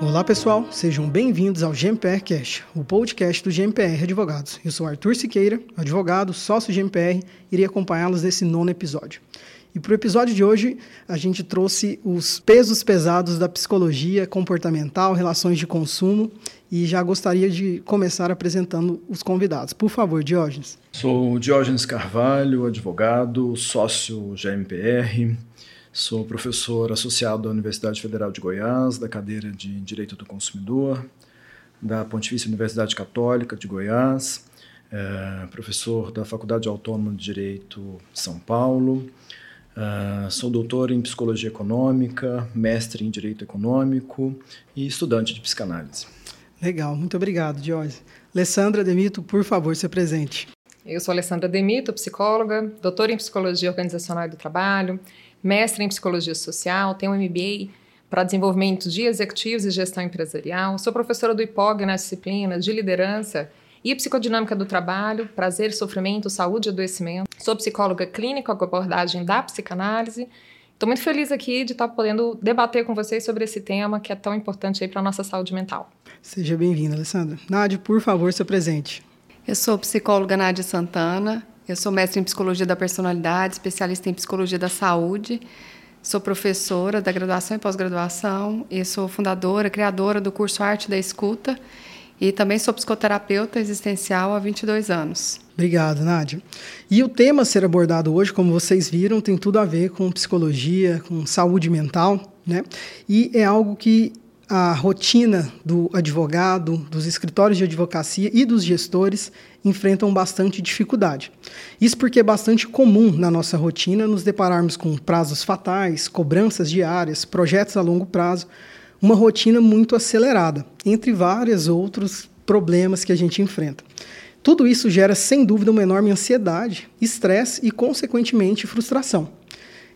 Olá pessoal, sejam bem-vindos ao GMPR Cash, o podcast do GMPR Advogados. Eu sou Arthur Siqueira, advogado, sócio GMPR, e irei acompanhá-los nesse nono episódio. E para o episódio de hoje, a gente trouxe os pesos pesados da psicologia comportamental, relações de consumo, e já gostaria de começar apresentando os convidados. Por favor, Diógenes. Sou Diógenes Carvalho, advogado, sócio GMPR, Sou professor associado da Universidade Federal de Goiás, da cadeira de Direito do Consumidor, da Pontifícia Universidade Católica de Goiás, é, professor da Faculdade Autônoma de Direito de São Paulo, é, sou doutor em Psicologia Econômica, mestre em Direito Econômico e estudante de psicanálise. Legal, muito obrigado, Jorge. Alessandra Demito, por favor, se presente. Eu sou Alessandra Demito, psicóloga, doutora em Psicologia Organizacional do Trabalho, mestre em psicologia social, tenho um MBA para desenvolvimento de executivos e gestão empresarial, sou professora do IPOG nas disciplinas de liderança e psicodinâmica do trabalho, prazer, sofrimento, saúde e adoecimento. Sou psicóloga clínica com abordagem da psicanálise. Estou muito feliz aqui de estar podendo debater com vocês sobre esse tema que é tão importante para a nossa saúde mental. Seja bem-vinda, Alessandra. Nádia, por favor, se presente. Eu sou psicóloga Nádia Santana, eu sou mestre em psicologia da personalidade, especialista em psicologia da saúde. Sou professora da graduação e pós-graduação e sou fundadora, criadora do curso Arte da Escuta e também sou psicoterapeuta existencial há 22 anos. Obrigado, Nádia. E o tema a ser abordado hoje, como vocês viram, tem tudo a ver com psicologia, com saúde mental, né? E é algo que a rotina do advogado, dos escritórios de advocacia e dos gestores enfrentam bastante dificuldade. Isso porque é bastante comum na nossa rotina nos depararmos com prazos fatais, cobranças diárias, projetos a longo prazo, uma rotina muito acelerada, entre vários outros problemas que a gente enfrenta. Tudo isso gera, sem dúvida, uma enorme ansiedade, estresse e, consequentemente, frustração.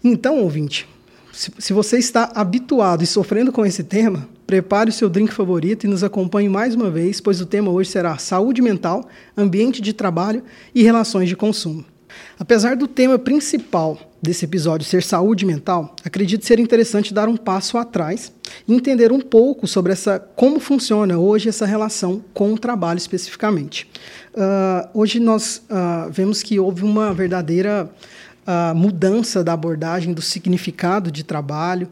Então, ouvinte, se você está habituado e sofrendo com esse tema, Prepare o seu drink favorito e nos acompanhe mais uma vez, pois o tema hoje será saúde mental, ambiente de trabalho e relações de consumo. Apesar do tema principal desse episódio ser saúde mental, acredito ser interessante dar um passo atrás e entender um pouco sobre essa como funciona hoje essa relação com o trabalho especificamente. Uh, hoje nós uh, vemos que houve uma verdadeira uh, mudança da abordagem do significado de trabalho,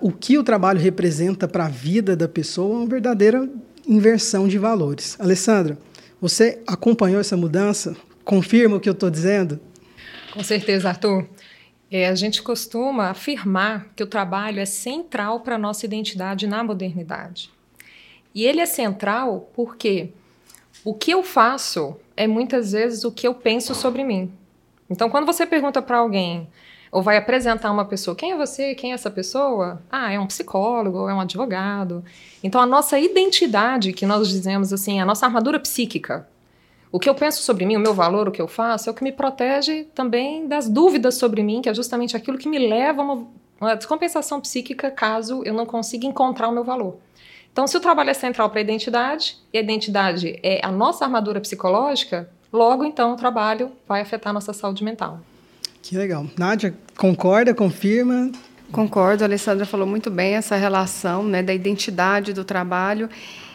o que o trabalho representa para a vida da pessoa, é uma verdadeira inversão de valores. Alessandra, você acompanhou essa mudança? Confirma o que eu estou dizendo? Com certeza, Arthur. É, a gente costuma afirmar que o trabalho é central para a nossa identidade na modernidade. E ele é central porque o que eu faço é muitas vezes o que eu penso sobre mim. Então, quando você pergunta para alguém, ou vai apresentar uma pessoa. Quem é você? Quem é essa pessoa? Ah, é um psicólogo, é um advogado. Então, a nossa identidade, que nós dizemos assim, a nossa armadura psíquica, o que eu penso sobre mim, o meu valor, o que eu faço, é o que me protege também das dúvidas sobre mim, que é justamente aquilo que me leva a uma, uma descompensação psíquica caso eu não consiga encontrar o meu valor. Então, se o trabalho é central para a identidade, e a identidade é a nossa armadura psicológica, logo então o trabalho vai afetar a nossa saúde mental. Que legal. Nádia, concorda, confirma? Concordo, a Alessandra falou muito bem essa relação né, da identidade do trabalho.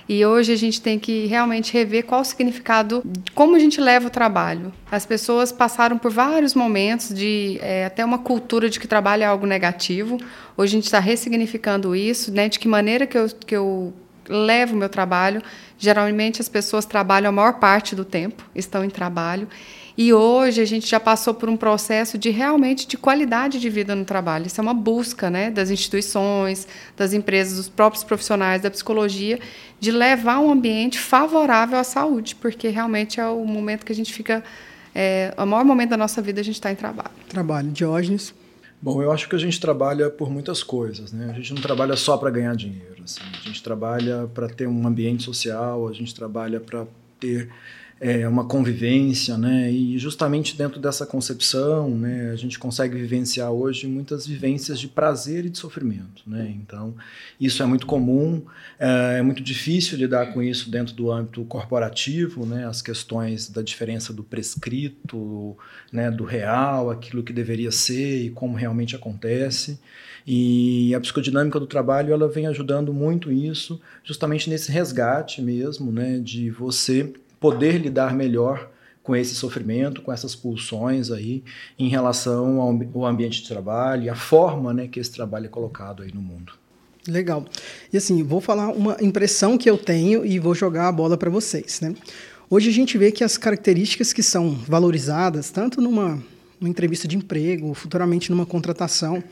E hoje a gente tem que realmente rever qual o significado, como a gente leva o trabalho. As pessoas passaram por vários momentos de é, até uma cultura de que trabalho é algo negativo. Hoje a gente está ressignificando isso, né, de que maneira que eu, que eu levo o meu trabalho. Geralmente as pessoas trabalham a maior parte do tempo, estão em trabalho. E hoje a gente já passou por um processo de realmente de qualidade de vida no trabalho. Isso é uma busca né, das instituições, das empresas, dos próprios profissionais da psicologia, de levar um ambiente favorável à saúde, porque realmente é o momento que a gente fica. É, o maior momento da nossa vida a gente está em trabalho. Trabalho. Diógenes? Bom, eu acho que a gente trabalha por muitas coisas, né? A gente não trabalha só para ganhar dinheiro, assim. A gente trabalha para ter um ambiente social, a gente trabalha para ter é, uma convivência, né? E justamente dentro dessa concepção, né, a gente consegue vivenciar hoje muitas vivências de prazer e de sofrimento, né? Então, isso é muito comum, é, é muito difícil lidar com isso dentro do âmbito corporativo, né? As questões da diferença do prescrito, né, do real, aquilo que deveria ser e como realmente acontece. E a psicodinâmica do trabalho ela vem ajudando muito isso, justamente nesse resgate mesmo, né, de você poder lidar melhor com esse sofrimento, com essas pulsões aí em relação ao, ambiente de trabalho e a forma né, que esse trabalho é colocado aí no mundo. Legal. E assim, vou falar uma impressão que eu tenho e vou jogar a bola para vocês. Né? Hoje a gente vê que as características que são valorizadas, tanto numa, numa entrevista de emprego, futuramente numa contratação,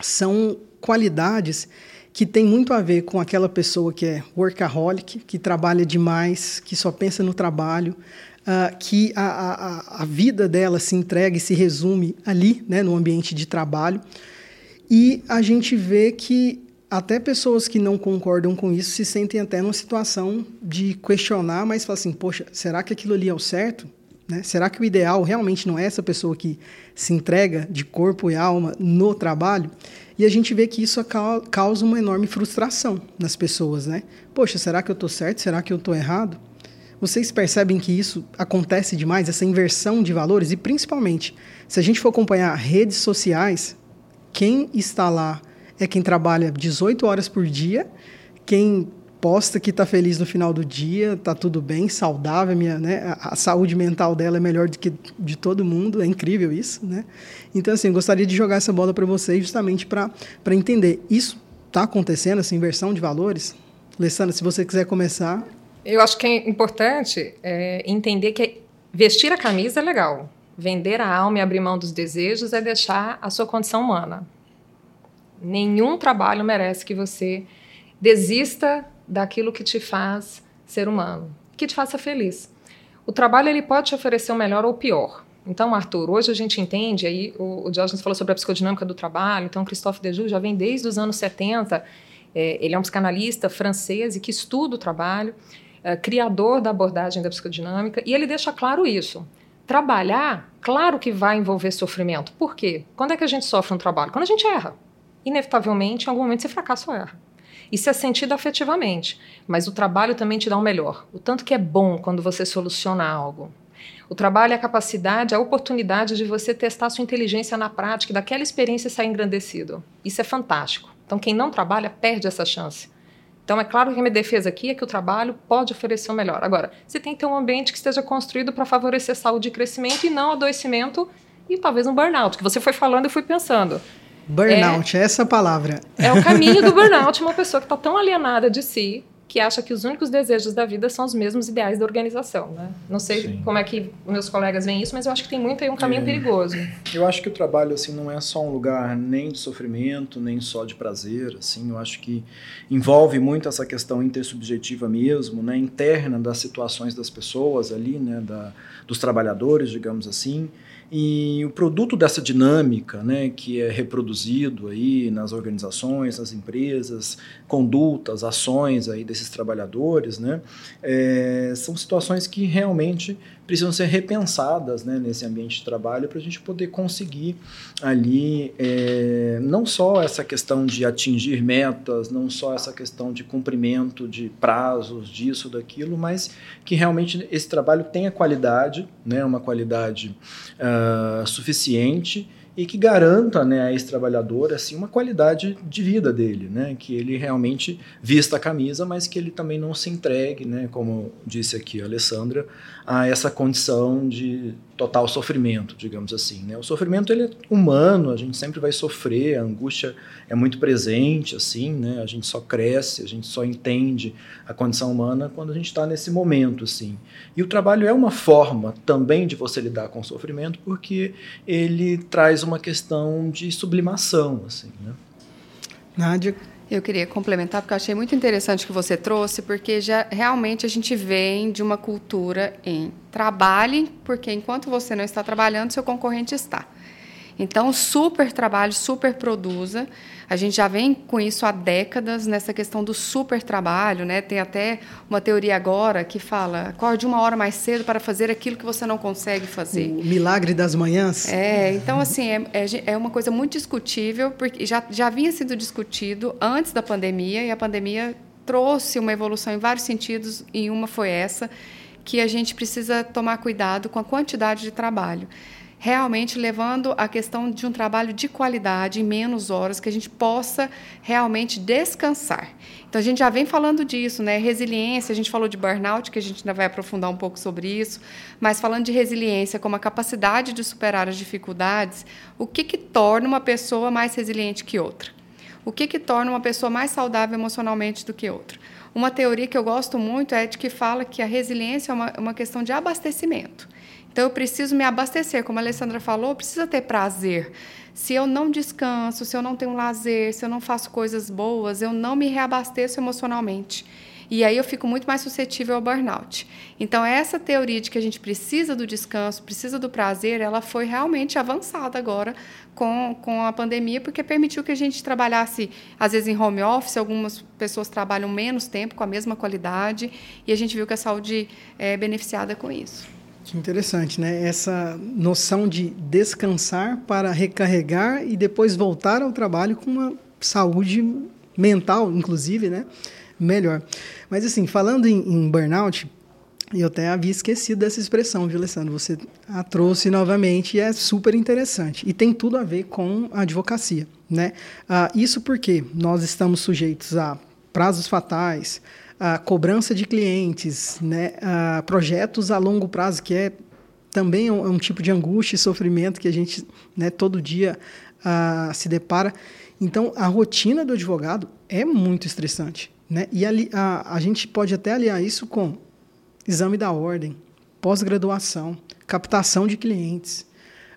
são qualidades que tem muito a ver com aquela pessoa que é workaholic, que trabalha demais, que só pensa no trabalho, uh, que a, a, a, vida dela se entrega e se resume ali, né, no ambiente de trabalho. E a gente vê que até pessoas que não concordam com isso se sentem até numa situação de questionar, mas falam assim: poxa, será que aquilo ali é o certo? Né? Será que o ideal realmente não é essa pessoa que se entrega de corpo e alma no trabalho? E a gente vê que isso causa uma enorme frustração nas pessoas, né? Poxa, será que eu estou certo? Será que eu estou errado? Vocês percebem que isso acontece demais, essa inversão de valores? E principalmente, se a gente for acompanhar redes sociais, quem está lá é quem trabalha 18 horas por dia, quem posta que está feliz no final do dia, está tudo bem, saudável, minha, né? A, saúde mental dela é melhor do que de todo mundo, é incrível isso, né? Então, assim, gostaria de jogar essa bola para vocês justamente para entender. Isso está acontecendo, essa inversão de valores? Alessandra, se você quiser começar. Eu acho que é importante é, entender que vestir a camisa é legal. Vender a alma e abrir mão dos desejos é deixar a sua condição humana. Nenhum trabalho merece que você desista daquilo que te faz ser humano, que te faça feliz. O trabalho ele pode te oferecer o melhor ou o pior. Então, Arthur, hoje a gente entende, aí o, o Diógenes falou sobre a psicodinâmica do trabalho, então Christophe Dejoux já vem desde os anos 70, é, ele é um psicanalista francês e que estuda o trabalho, é, criador da abordagem da psicodinâmica, e ele deixa claro isso. Trabalhar, claro que vai envolver sofrimento. Por quê? Quando é que a gente sofre no trabalho? Quando a gente erra. Inevitavelmente, em algum momento, você fracassa ou erra. Isso é sentido afetivamente, mas o trabalho também te dá o um melhor. O tanto que é bom quando você soluciona algo. O trabalho é a capacidade, a oportunidade de você testar sua inteligência na prática, daquela experiência sair engrandecido. Isso é fantástico. Então, quem não trabalha perde essa chance. Então, é claro que a minha defesa aqui é que o trabalho pode oferecer o melhor. Agora, você tem que ter um ambiente que esteja construído para favorecer saúde e crescimento e não adoecimento e talvez um burnout, que você foi falando e fui pensando. Burnout, é, essa palavra. É o caminho do burnout, uma pessoa que está tão alienada de si que acha que os únicos desejos da vida são os mesmos ideais da organização, né? Não sei Sim. como é que meus colegas veem isso, mas eu acho que tem muito aí um caminho é. perigoso. Eu acho que o trabalho assim não é só um lugar nem de sofrimento, nem só de prazer, assim, eu acho que envolve muito essa questão intersubjetiva mesmo, né, interna das situações das pessoas ali, né, da, dos trabalhadores, digamos assim. E o produto dessa dinâmica, né, que é reproduzido aí nas organizações, nas empresas, condutas, ações aí desses trabalhadores, né, é, são situações que realmente precisam ser repensadas né, nesse ambiente de trabalho para a gente poder conseguir ali é, não só essa questão de atingir metas, não só essa questão de cumprimento de prazos, disso, daquilo, mas que realmente esse trabalho tenha qualidade, né, uma qualidade uh, suficiente e que garanta né, a esse trabalhador assim, uma qualidade de vida dele, né, que ele realmente vista a camisa, mas que ele também não se entregue, né, como disse aqui a Alessandra, a essa condição de total sofrimento, digamos assim. Né? O sofrimento ele é humano, a gente sempre vai sofrer, a angústia é muito presente, assim, né? a gente só cresce, a gente só entende a condição humana quando a gente está nesse momento. assim. E o trabalho é uma forma também de você lidar com o sofrimento, porque ele traz uma questão de sublimação. Assim, né? Nádia, eu queria complementar, porque eu achei muito interessante o que você trouxe, porque já realmente a gente vem de uma cultura em trabalhe, porque enquanto você não está trabalhando, seu concorrente está. Então, super trabalho, super produza. A gente já vem com isso há décadas nessa questão do super trabalho, né? Tem até uma teoria agora que fala: acorde uma hora mais cedo para fazer aquilo que você não consegue fazer. O milagre das manhãs. É, então assim é, é, é uma coisa muito discutível porque já já vinha sido discutido antes da pandemia e a pandemia trouxe uma evolução em vários sentidos e uma foi essa que a gente precisa tomar cuidado com a quantidade de trabalho realmente levando a questão de um trabalho de qualidade, em menos horas, que a gente possa realmente descansar. Então, a gente já vem falando disso, né? Resiliência, a gente falou de burnout, que a gente ainda vai aprofundar um pouco sobre isso, mas falando de resiliência como a capacidade de superar as dificuldades, o que, que torna uma pessoa mais resiliente que outra? O que, que torna uma pessoa mais saudável emocionalmente do que outra? Uma teoria que eu gosto muito é de que fala que a resiliência é uma, uma questão de abastecimento. Então, eu preciso me abastecer. Como a Alessandra falou, precisa ter prazer. Se eu não descanso, se eu não tenho lazer, se eu não faço coisas boas, eu não me reabasteço emocionalmente. E aí eu fico muito mais suscetível ao burnout. Então, essa teoria de que a gente precisa do descanso, precisa do prazer, ela foi realmente avançada agora com, com a pandemia, porque permitiu que a gente trabalhasse, às vezes, em home office, algumas pessoas trabalham menos tempo, com a mesma qualidade, e a gente viu que a saúde é beneficiada com isso. Que interessante, né? Essa noção de descansar para recarregar e depois voltar ao trabalho com uma saúde mental, inclusive, né? Melhor. Mas assim, falando em, em burnout, eu até havia esquecido dessa expressão, viu, Alessandro? Você a trouxe novamente e é super interessante. E tem tudo a ver com a advocacia, né? Ah, isso porque nós estamos sujeitos a prazos fatais, a cobrança de clientes, né, a projetos a longo prazo, que é também um, um tipo de angústia e sofrimento que a gente né, todo dia uh, se depara. Então, a rotina do advogado é muito estressante. Né? E ali, a, a gente pode até aliar isso com exame da ordem, pós-graduação, captação de clientes,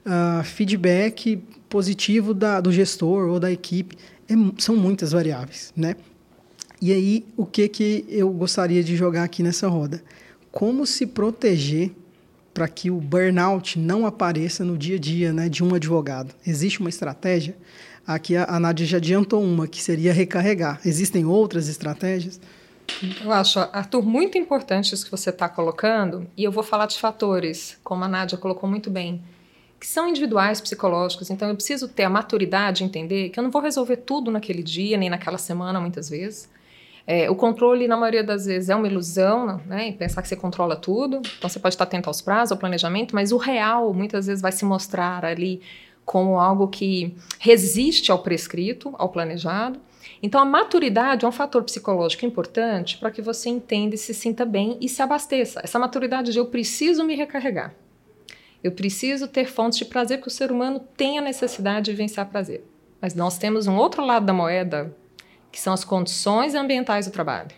uh, feedback positivo da, do gestor ou da equipe. É, são muitas variáveis. Né? E aí, o que, que eu gostaria de jogar aqui nessa roda? Como se proteger para que o burnout não apareça no dia a dia né, de um advogado? Existe uma estratégia? Aqui a, a Nádia já adiantou uma, que seria recarregar. Existem outras estratégias? Eu acho, Arthur, muito importante isso que você está colocando, e eu vou falar de fatores, como a Nádia colocou muito bem, que são individuais, psicológicos. Então, eu preciso ter a maturidade de entender que eu não vou resolver tudo naquele dia, nem naquela semana, muitas vezes. É, o controle, na maioria das vezes, é uma ilusão, né? E pensar que você controla tudo. Então, você pode estar atento aos prazos, ao planejamento, mas o real, muitas vezes, vai se mostrar ali como algo que resiste ao prescrito, ao planejado. Então, a maturidade é um fator psicológico importante para que você entenda e se sinta bem e se abasteça. Essa maturidade de eu preciso me recarregar. Eu preciso ter fontes de prazer, porque o ser humano tem a necessidade de vivenciar prazer. Mas nós temos um outro lado da moeda que são as condições ambientais do trabalho,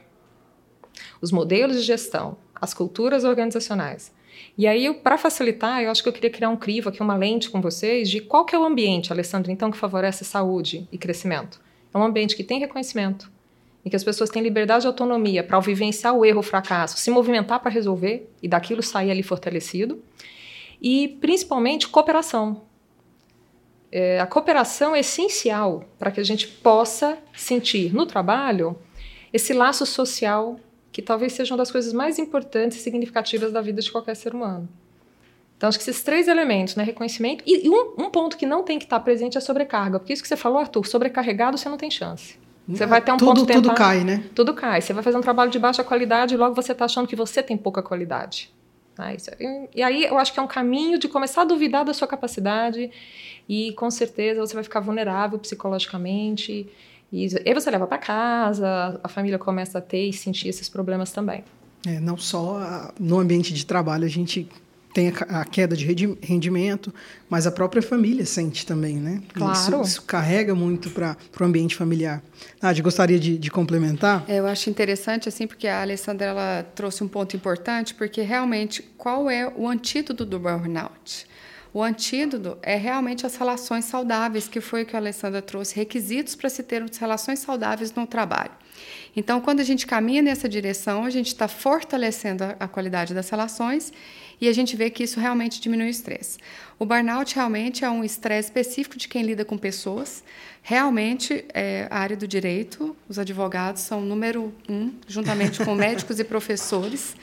os modelos de gestão, as culturas organizacionais. E aí, para facilitar, eu acho que eu queria criar um crivo aqui, uma lente com vocês, de qual que é o ambiente, Alessandra, então, que favorece saúde e crescimento. É um ambiente que tem reconhecimento, em que as pessoas têm liberdade e autonomia para vivenciar o erro, o fracasso, se movimentar para resolver e daquilo sair ali fortalecido. E, principalmente, cooperação. É, a cooperação é essencial para que a gente possa sentir no trabalho esse laço social que talvez seja uma das coisas mais importantes e significativas da vida de qualquer ser humano. Então, acho que esses três elementos, né, reconhecimento, e, e um, um, ponto que não tem que estar presente é a sobrecarga, porque isso que você falou, Arthur, sobrecarregado você não tem chance. Você vai ter um tudo, ponto Tudo tentar, cai, né? Tudo cai. Você vai fazer um trabalho de baixa qualidade e logo você está achando que você tem pouca qualidade. Né? É, e aí eu acho que é um caminho de começar a duvidar da sua capacidade e com certeza você vai ficar vulnerável psicologicamente. E você leva para casa, a família começa a ter e sentir esses problemas também. É, não só no ambiente de trabalho a gente tem a, queda de rendimento, mas a própria família sente também, né? Claro. Isso, isso carrega muito para o ambiente familiar. Nádia, gostaria de, de complementar? É, eu acho interessante, assim, porque a Alessandra ela trouxe um ponto importante, porque realmente, qual é o antídoto do burnout? O antídoto é realmente as relações saudáveis, que foi o que a Alessandra trouxe, requisitos para se ter relações saudáveis no trabalho. Então, quando a gente caminha nessa direção, a gente está fortalecendo a, a qualidade das relações e a gente vê que isso realmente diminui o estresse. O burnout realmente é um estresse específico de quem lida com pessoas. Realmente, é, a área do direito, os advogados são número um, juntamente com médicos e professores,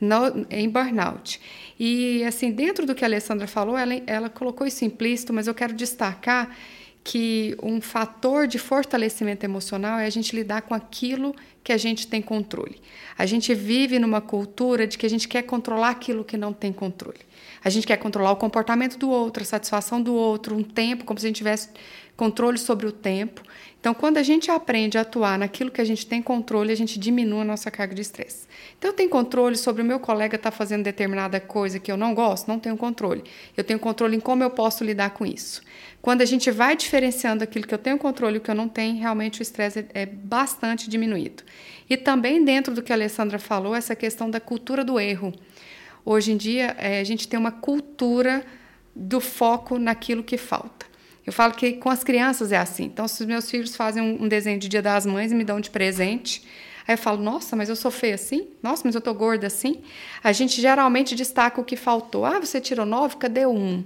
no, em burnout. E, assim, dentro do que a Alessandra falou, ela, ela colocou isso implícito, mas eu quero destacar que um fator de fortalecimento emocional é a gente lidar com aquilo que a gente tem controle. A gente vive numa cultura de que a gente quer controlar aquilo que não tem controle. A gente quer controlar o comportamento do outro, a satisfação do outro, um tempo, como se a gente tivesse controle sobre o tempo. Então, quando a gente aprende a atuar naquilo que a gente tem controle, a gente diminui a nossa carga de estresse. Então, eu tenho controle sobre o meu colega estar tá fazendo determinada coisa que eu não gosto? Não tenho controle. Eu tenho controle em como eu posso lidar com isso. Quando a gente vai diferenciando aquilo que eu tenho controle e o que eu não tenho, realmente o estresse é bastante diminuído. E também dentro do que a Alessandra falou, essa questão da cultura do erro. Hoje em dia, é, a gente tem uma cultura do foco naquilo que falta. Eu falo que com as crianças é assim. Então, se os meus filhos fazem um desenho de Dia das Mães e me dão de presente, aí eu falo: Nossa, mas eu sou feia assim? Nossa, mas eu tô gorda assim? A gente geralmente destaca o que faltou. Ah, você tirou nove? Cadê um?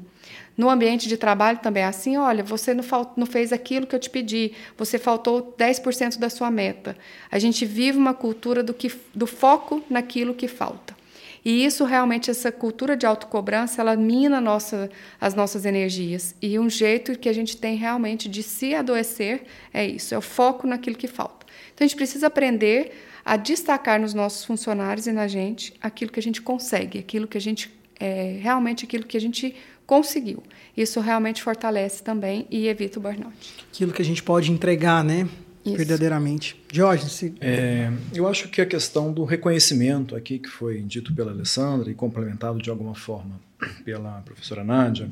No ambiente de trabalho também é assim: olha, você não, não fez aquilo que eu te pedi, você faltou 10% da sua meta. A gente vive uma cultura do, que, do foco naquilo que falta. E isso realmente, essa cultura de autocobrança, ela mina nossa, as nossas energias. E um jeito que a gente tem realmente de se adoecer é isso, é o foco naquilo que falta. Então a gente precisa aprender a destacar nos nossos funcionários e na gente aquilo que a gente consegue, aquilo que a gente é, realmente aquilo que a gente conseguiu. Isso realmente fortalece também e evita o burnout. Aquilo que a gente pode entregar, né? Isso. verdadeiramente. Jorge, se... é, eu acho que a questão do reconhecimento aqui, que foi dito pela Alessandra e complementado de alguma forma pela professora Nádia,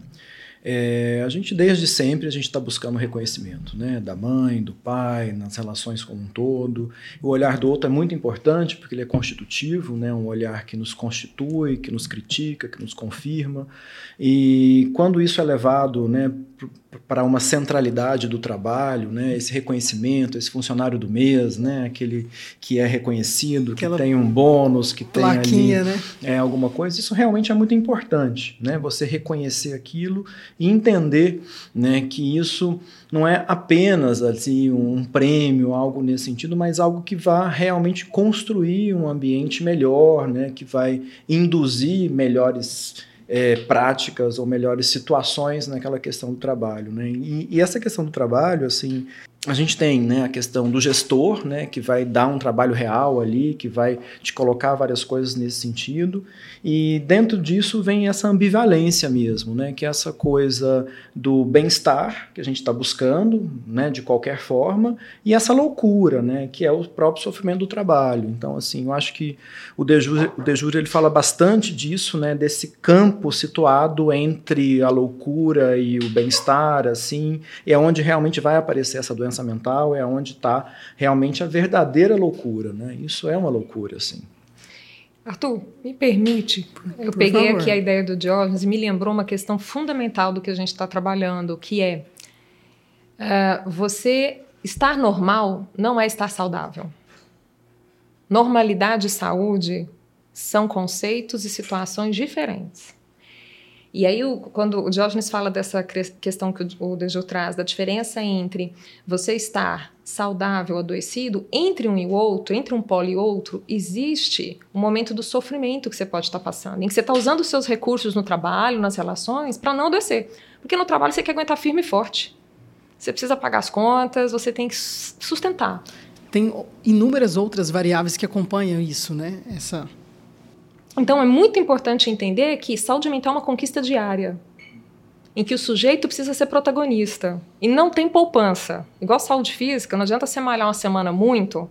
é, a gente desde sempre a gente está buscando reconhecimento, né, da mãe, do pai, nas relações como um todo. O olhar do outro é muito importante porque ele é constitutivo, né, um olhar que nos constitui, que nos critica, que nos confirma. E quando isso é levado, né, para uma centralidade do trabalho, né? esse reconhecimento, esse funcionário do mês, né? aquele que é reconhecido, Aquela que tem um bônus, que tem ali, né? é, alguma coisa, isso realmente é muito importante, né? você reconhecer aquilo e entender né, que isso não é apenas assim, um prêmio, algo nesse sentido, mas algo que vai realmente construir um ambiente melhor, né? que vai induzir melhores é, práticas ou melhores situações naquela questão do trabalho. Né? E, e, essa questão do trabalho, assim, a gente tem né, a questão do gestor, né, que vai dar um trabalho real ali, que vai te colocar várias coisas nesse sentido, e dentro disso vem essa ambivalência mesmo, né, que é essa coisa do bem-estar que a gente está buscando, né, de qualquer forma, e essa loucura, né, que é o próprio sofrimento do trabalho. Então, assim, eu acho que o Dejure, o Dejure ele fala bastante disso, né, desse campo situado entre a loucura e o bem-estar, assim, é onde realmente vai aparecer essa doença doença mental é onde está realmente a verdadeira loucura, né? Isso é uma loucura, assim. Arthur, me permite, eu Por peguei favor. aqui a ideia do Diógenes e me lembrou uma questão fundamental do que a gente está trabalhando, que é uh, você estar normal não é estar saudável. Normalidade e saúde são conceitos e situações diferentes. E aí, o, quando o Diógenes fala dessa questão que o, o traz, da diferença entre você estar saudável, adoecido, entre um e o outro, entre um polo e outro, existe um momento do sofrimento que você pode estar passando, em que você está usando os seus recursos no trabalho, nas relações, para não adoecer. Porque no trabalho você quer aguentar firme e forte. Você precisa pagar as contas, você tem que sustentar. Tem inúmeras outras variáveis que acompanham isso, né? Essa então, é muito importante entender que saúde mental é uma conquista diária, em que o sujeito precisa ser protagonista e não tem poupança. Igual saúde física, não adianta você malhar uma semana muito,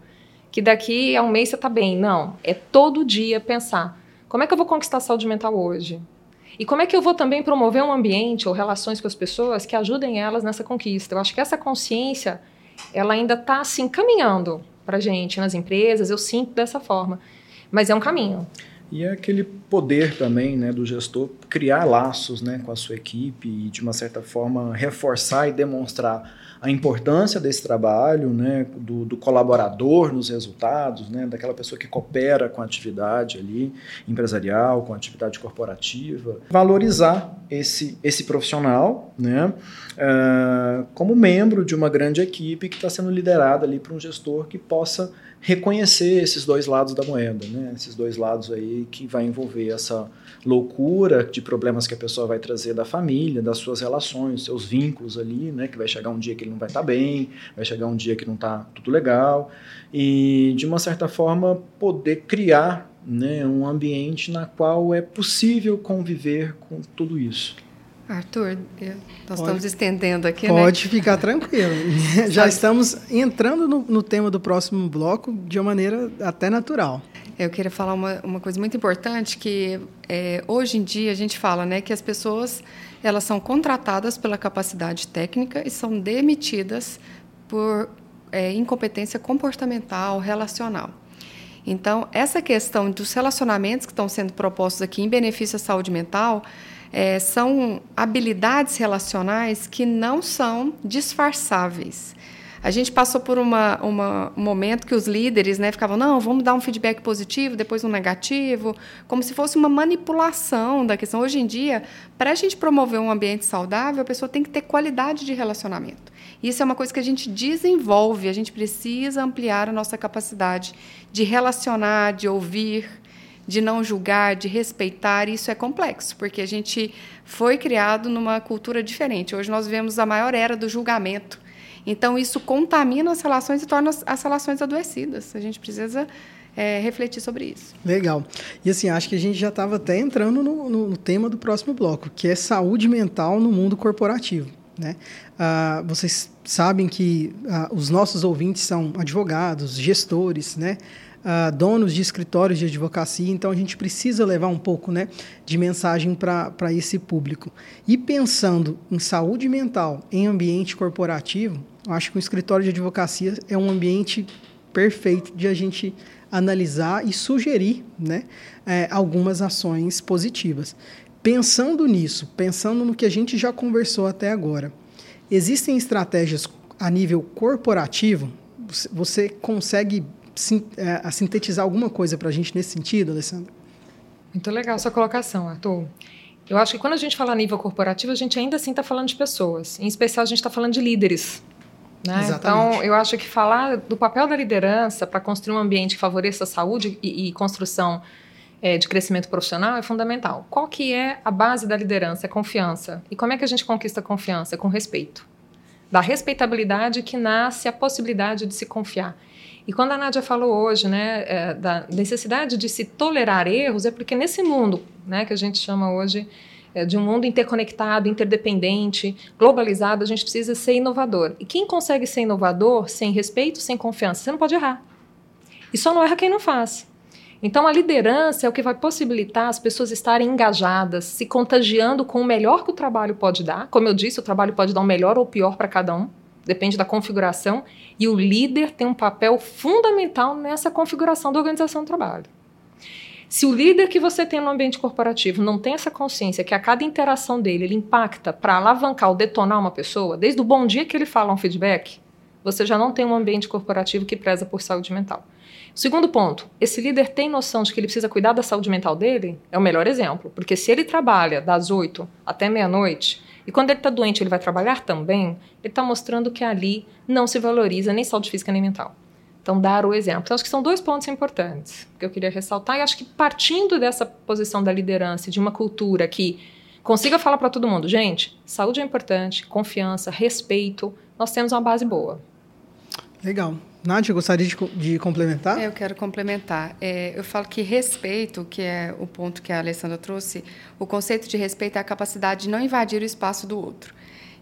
que daqui a um mês você está bem. Não, é todo dia pensar: como é que eu vou conquistar saúde mental hoje? E como é que eu vou também promover um ambiente ou relações com as pessoas que ajudem elas nessa conquista? Eu acho que essa consciência, ela ainda está assim caminhando para gente nas empresas. Eu sinto dessa forma, mas é um caminho. E é aquele poder também né, do gestor criar laços né, com a sua equipe e, de uma certa forma, reforçar e demonstrar a importância desse trabalho, né, do, do, colaborador nos resultados, né, daquela pessoa que coopera com a atividade ali empresarial, com a atividade corporativa, valorizar esse, esse profissional, né, uh, como membro de uma grande equipe que está sendo liderada ali por um gestor que possa reconhecer esses dois lados da moeda, né? Esses dois lados aí que vai envolver essa loucura de problemas que a pessoa vai trazer da família, das suas relações, seus vínculos ali, né? Que vai chegar um dia que ele não vai estar tá bem, vai chegar um dia que não está tudo legal e de uma certa forma poder criar né, um ambiente na qual é possível conviver com tudo isso. Arthur, eu, nós pode, estamos estendendo aqui, pode né? Pode ficar tranquilo. Já estamos entrando no, no, tema do próximo bloco de uma maneira até natural. Eu queria falar uma, uma coisa muito importante que é, hoje em dia a gente fala, né, que as pessoas elas são contratadas pela capacidade técnica e são demitidas por é, incompetência comportamental, relacional. Então, essa questão dos relacionamentos que estão sendo propostos aqui em benefício à saúde mental é, são habilidades relacionais que não são disfarçáveis. A gente passou por uma, uma, um momento que os líderes né, ficavam, não, vamos dar um feedback positivo, depois um negativo, como se fosse uma manipulação da questão. Hoje em dia, para a gente promover um ambiente saudável, a pessoa tem que ter qualidade de relacionamento. Isso é uma coisa que a gente desenvolve, a gente precisa ampliar a nossa capacidade de relacionar, de ouvir, de não julgar, de respeitar, isso é complexo, porque a gente foi criado numa cultura diferente. Hoje nós vemos a maior era do julgamento. Então, isso contamina as relações e torna as relações adoecidas. A gente precisa é, refletir sobre isso. Legal. E assim, acho que a gente já estava até entrando no, no, no, tema do próximo bloco, que é saúde mental no mundo corporativo. Né? Ah, vocês sabem que ah, os nossos ouvintes são advogados, gestores, né? Uh, donos de escritórios de advocacia, então a gente precisa levar um pouco né, de mensagem para esse público. E pensando em saúde mental em ambiente corporativo, eu acho que o escritório de advocacia é um ambiente perfeito de a gente analisar e sugerir né, é, algumas ações positivas. Pensando nisso, pensando no que a gente já conversou até agora, existem estratégias a nível corporativo? Você consegue a sintetizar alguma coisa para a gente nesse sentido, Alessandra? Muito legal sua colocação, Arthur. Eu acho que quando a gente fala a nível corporativo, a gente ainda assim está falando de pessoas. Em especial, a gente está falando de líderes. Né? Então, eu acho que falar do papel da liderança para construir um ambiente que favoreça a saúde e, e construção é, de crescimento profissional é fundamental. Qual que é a base da liderança? É confiança. E como é que a gente conquista confiança? Com respeito. Da respeitabilidade que nasce a possibilidade de se confiar. E quando a Nádia falou hoje né, é, da necessidade de se tolerar erros, é porque nesse mundo né, que a gente chama hoje é, de um mundo interconectado, interdependente, globalizado, a gente precisa ser inovador. E quem consegue ser inovador sem respeito, sem confiança? Você não pode errar. E só não erra quem não faz. Então, a liderança é o que vai possibilitar as pessoas estarem engajadas, se contagiando com o melhor que o trabalho pode dar. Como eu disse, o trabalho pode dar o melhor ou pior para cada um depende da configuração, e o líder tem um papel fundamental nessa configuração da organização do trabalho. Se o líder que você tem no ambiente corporativo não tem essa consciência que a cada interação dele ele impacta para alavancar ou detonar uma pessoa, desde o bom dia que ele fala um feedback, você já não tem um ambiente corporativo que preza por saúde mental. Segundo ponto, esse líder tem noção de que ele precisa cuidar da saúde mental dele? É o melhor exemplo, porque se ele trabalha das 8 até meia-noite, e quando ele está doente, ele vai trabalhar também, ele está mostrando que ali não se valoriza nem saúde física nem mental. Então, dar o exemplo. Então, acho que são dois pontos importantes que eu queria ressaltar. E acho que partindo dessa posição da liderança, de uma cultura que consiga falar para todo mundo, gente, saúde é importante, confiança, respeito, nós temos uma base boa. Legal. Nádia, gostaria de, de complementar? Eu quero complementar. É, eu falo que respeito, que é o ponto que a Alessandra trouxe, o conceito de respeito é a capacidade de não invadir o espaço do outro.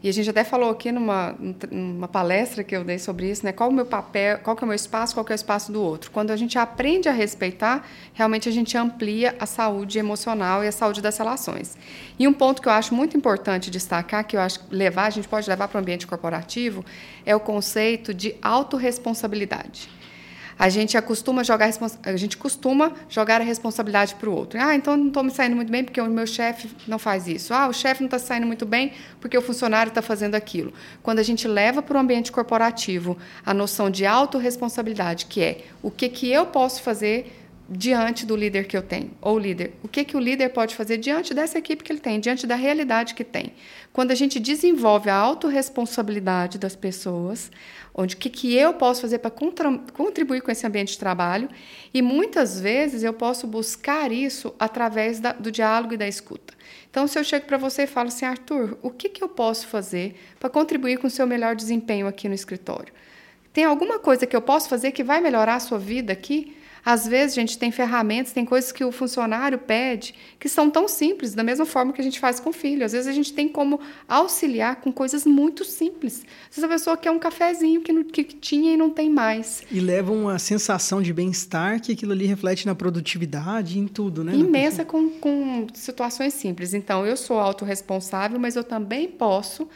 E a gente até falou aqui numa, numa palestra que eu dei sobre isso, né? Qual o meu papel, qual que é o meu espaço, qual que é o espaço do outro. Quando a gente aprende a respeitar, realmente a gente amplia a saúde emocional e a saúde das relações. E um ponto que eu acho muito importante destacar, que eu acho levar, a gente pode levar para o ambiente corporativo, é o conceito de autorresponsabilidade. A gente acostuma jogar a gente costuma jogar a responsabilidade para o outro. Ah, então não estou me saindo muito bem porque o meu chefe não faz isso. Ah, o chefe não está saindo muito bem porque o funcionário está fazendo aquilo. Quando a gente leva para o ambiente corporativo a noção de autorresponsabilidade, que é o que, que eu posso fazer diante do líder que eu tenho, ou líder, o que, que o líder pode fazer diante dessa equipe que ele tem, diante da realidade que tem. Quando a gente desenvolve a autorresponsabilidade das pessoas, onde o que, que eu posso fazer para contribuir com esse ambiente de trabalho, e muitas vezes eu posso buscar isso através da, do diálogo e da escuta. Então, se eu chego para você e falo assim, Arthur, o que, que eu posso fazer para contribuir com o seu melhor desempenho aqui no escritório? Tem alguma coisa que eu posso fazer que vai melhorar a sua vida aqui? Às vezes, a gente, tem ferramentas, tem coisas que o funcionário pede que são tão simples, da mesma forma que a gente faz com o filho. Às vezes, a gente tem como auxiliar com coisas muito simples. Às vezes, a pessoa quer um cafezinho que, não, que tinha e não tem mais. E leva uma sensação de bem-estar que aquilo ali reflete na produtividade, em tudo, né? Imensa com, com situações simples. Então, eu sou autorresponsável, mas eu também posso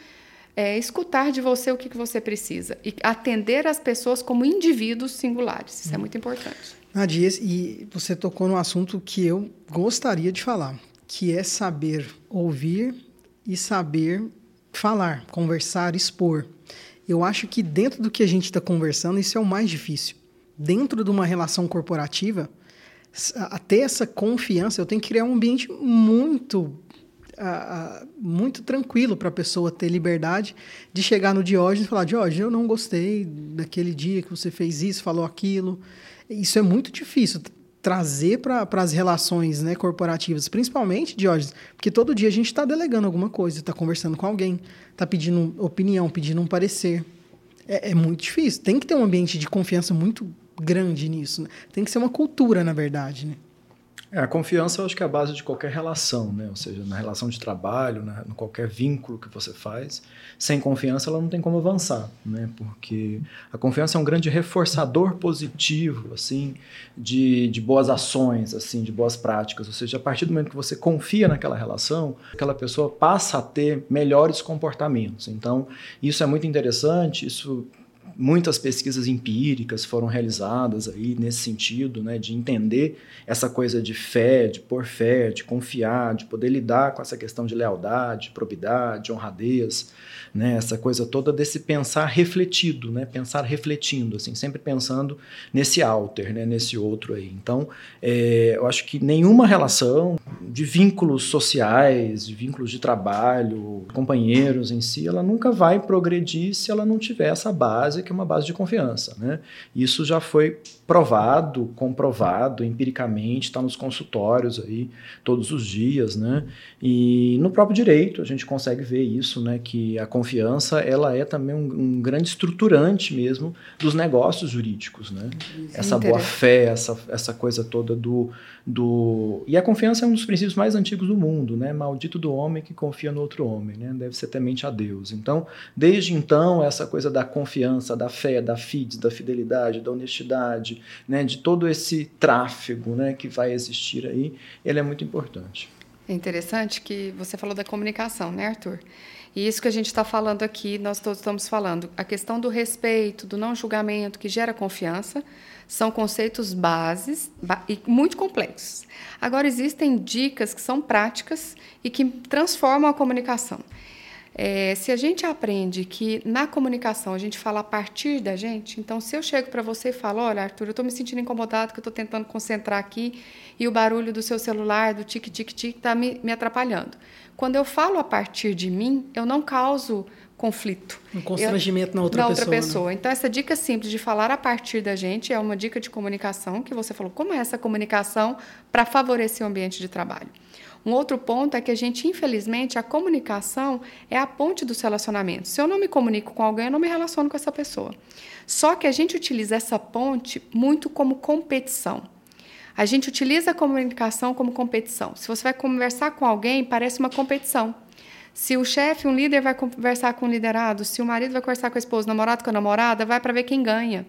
é, escutar de você o que, que você precisa e atender as pessoas como indivíduos singulares. Isso hum. é muito importante. Nadia, e você tocou num assunto que eu gostaria de falar, que é saber ouvir e saber falar, conversar, expor. Eu acho que dentro do que a gente está conversando, isso é o mais difícil. Dentro de uma relação corporativa, até essa confiança, eu tenho que criar um ambiente muito uh, muito tranquilo para a pessoa ter liberdade de chegar no Diógenes e falar: Diógenes, eu não gostei daquele dia que você fez isso, falou aquilo. Isso é muito difícil trazer para as relações né, corporativas, principalmente, Diógenes, porque todo dia a gente está delegando alguma coisa, está conversando com alguém, está pedindo opinião, pedindo um parecer. É, é, muito difícil. Tem que ter um ambiente de confiança muito grande nisso. Né? Tem que ser uma cultura, na verdade. Né? É, a confiança eu acho que é a base de qualquer relação, né? Ou seja, na relação de trabalho, na, no qualquer vínculo que você faz, sem confiança ela não tem como avançar, né? Porque a confiança é um grande reforçador positivo, assim, de, de boas ações, assim, de boas práticas. Ou seja, a partir do momento que você confia naquela relação, aquela pessoa passa a ter melhores comportamentos. Então, isso é muito interessante, isso muitas pesquisas empíricas foram realizadas aí nesse sentido, né, de entender essa coisa de fé, de pôr fé, de confiar, de poder lidar com essa questão de lealdade, probidade, honradez, né, essa coisa toda desse pensar refletido, né, pensar refletindo, assim, sempre pensando nesse alter, né, nesse outro aí. Então, é, eu acho que nenhuma relação de vínculos sociais, de vínculos de trabalho, companheiros em si, ela nunca vai progredir se ela não tiver essa base que é uma base de confiança. Né? Isso já foi provado, comprovado empiricamente, está nos consultórios aí todos os dias, né? E no próprio direito a gente consegue ver isso, né? Que a confiança ela é também um, um grande estruturante mesmo dos negócios jurídicos, né? essa boa fé, essa, essa coisa toda do, do e a confiança é um dos princípios mais antigos do mundo, né? Maldito do homem que confia no outro homem, né? Deve ser temente a Deus. Então, desde então essa coisa da confiança, da fé, da fides, da fidelidade, da honestidade né, de todo esse tráfego né, que vai existir aí, ele é muito importante. É interessante que você falou da comunicação, né, Arthur? E isso que a gente está falando aqui, nós todos estamos falando. A questão do respeito, do não julgamento, que gera confiança, são conceitos bases e muito complexos. Agora, existem dicas que são práticas e que transformam a comunicação. É, se a gente aprende que na comunicação a gente fala a partir da gente, então se eu chego para você e falo, olha, Arthur, eu estou me sentindo incomodado, que eu estou tentando concentrar aqui e o barulho do seu celular, do tic-tic-tic, está me, me atrapalhando. Quando eu falo a partir de mim, eu não causo conflito. Um constrangimento eu, na outra na pessoa. Outra pessoa. Né? Então, essa dica simples de falar a partir da gente é uma dica de comunicação que você falou. Como é essa comunicação para favorecer o ambiente de trabalho? Um outro ponto é que a gente, infelizmente, a comunicação é a ponte dos relacionamentos. Se eu não me comunico com alguém, eu não me relaciono com essa pessoa. Só que a gente utiliza essa ponte muito como competição. A gente utiliza a comunicação como competição. Se você vai conversar com alguém, parece uma competição. Se o chefe, um líder, vai conversar com o liderado, se o marido vai conversar com a esposa, o namorado com a namorada, vai para ver quem ganha.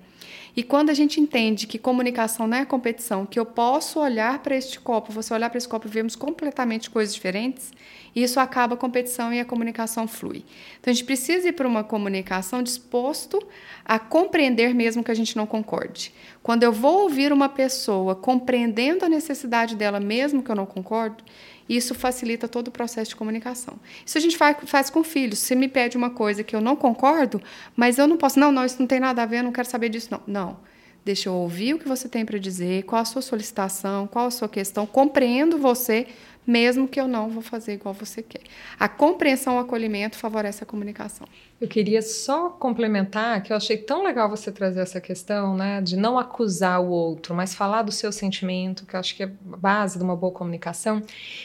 E quando a gente entende que comunicação não é competição, que eu posso olhar para este copo, você olhar para esse copo e vemos completamente coisas diferentes, isso acaba a competição e a comunicação flui. Então a gente precisa ir para uma comunicação disposto a compreender mesmo que a gente não concorde. Quando eu vou ouvir uma pessoa compreendendo a necessidade dela mesmo que eu não concordo, isso facilita todo o processo de comunicação. Isso a gente faz, faz com filhos. Você me pede uma coisa que eu não concordo, mas eu não posso. Não, não, isso não tem nada a ver, eu não quero saber disso, não. Não. Deixa eu ouvir o que você tem para dizer, qual a sua solicitação, qual a sua questão, compreendo você, mesmo que eu não vou fazer igual você quer. A compreensão, o acolhimento favorece a comunicação. Eu queria só complementar que eu achei tão legal você trazer essa questão, né, de não acusar o outro, mas falar do seu sentimento, que eu acho que é a base de uma boa comunicação,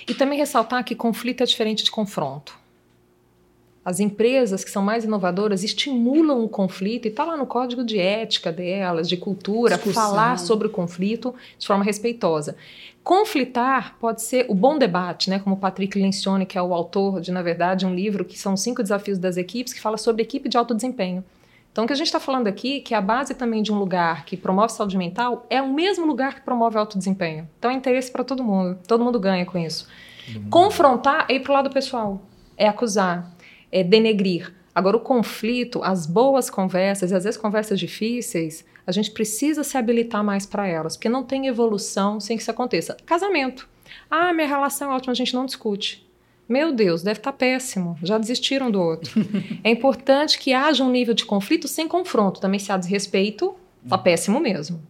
e também ressaltar que conflito é diferente de confronto. As empresas que são mais inovadoras estimulam o conflito e está lá no código de ética delas, de cultura, Discussão. falar sobre o conflito de forma respeitosa. Conflitar pode ser o bom debate, né? Como o Patrick Lencioni, que é o autor de, na verdade, um livro que são cinco desafios das equipes, que fala sobre equipe de alto desempenho. Então, o que a gente está falando aqui, que é a base também de um lugar que promove saúde mental, é o mesmo lugar que promove alto desempenho. Então, é interesse para todo mundo. Todo mundo ganha com isso. Confrontar é ir para o lado pessoal, é acusar, é denegrir. Agora, o conflito, as boas conversas, e às vezes conversas difíceis, a gente precisa se habilitar mais para elas, porque não tem evolução sem que isso aconteça. Casamento. Ah, minha relação é ótima, a gente não discute. Meu Deus, deve estar tá péssimo. Já desistiram do outro. é importante que haja um nível de conflito sem confronto. Também se há desrespeito, está péssimo mesmo.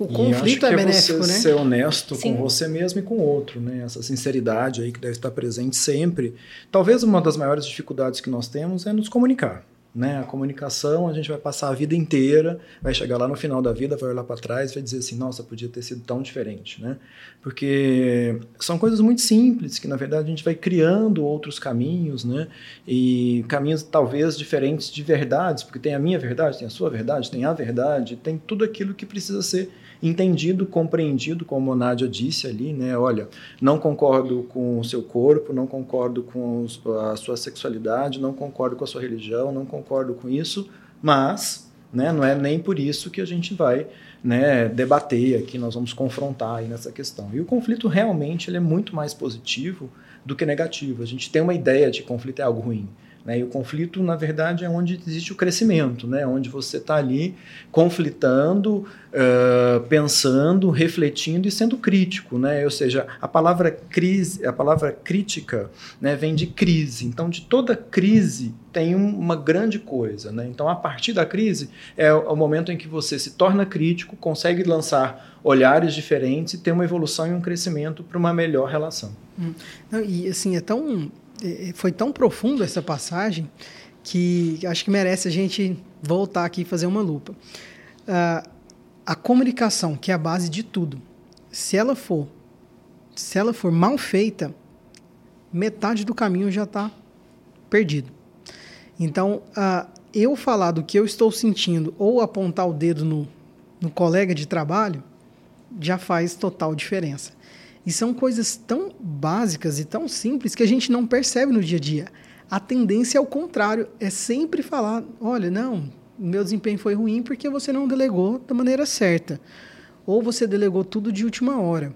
O conflito é, é benéfico, você né? Ser honesto Sim. com você mesmo e com o outro, né? Essa sinceridade aí que deve estar presente sempre. Talvez uma das maiores dificuldades que nós temos é nos comunicar. Né? A comunicação, a gente vai passar a vida inteira, vai chegar lá no final da vida, vai olhar para trás e vai dizer assim: nossa, podia ter sido tão diferente. Né? Porque são coisas muito simples que, na verdade, a gente vai criando outros caminhos, né? e caminhos talvez diferentes de verdades, porque tem a minha verdade, tem a sua verdade, tem a verdade, tem tudo aquilo que precisa ser entendido, compreendido, como a Nádia disse ali, né? Olha, não concordo com o seu corpo, não concordo com a sua sexualidade, não concordo com a sua religião, não concordo com isso, mas né, não é nem por isso que a gente vai né, debater aqui, nós vamos confrontar aí nessa questão. E o conflito realmente ele é muito mais positivo do que negativo. A gente tem uma ideia de que conflito é algo ruim. Né? E o conflito, na verdade, é onde existe o crescimento, né? onde você está ali conflitando, uh, pensando, refletindo e sendo crítico. Né? Ou seja, a palavra crise, a palavra crítica né, vem de crise. Então, de toda crise tem uma grande coisa. Né? Então, a partir da crise é o momento em que você se torna crítico, consegue lançar olhares diferentes e ter uma evolução e um crescimento para uma melhor relação. Hum. Não, e assim, é tão é, foi tão profundo essa passagem que acho que merece a gente voltar aqui e fazer uma lupa. Uh, a comunicação, que é a base de tudo, se ela for, se ela for mal feita, metade do caminho já está perdido. Então, uh, eu falar do que eu estou sentindo ou apontar o dedo no, no colega de trabalho já faz total diferença. E são coisas tão básicas e tão simples que a gente não percebe no dia a dia. A tendência é o contrário, é sempre falar: olha, não, meu desempenho foi ruim porque você não delegou da maneira certa. Ou você delegou tudo de última hora.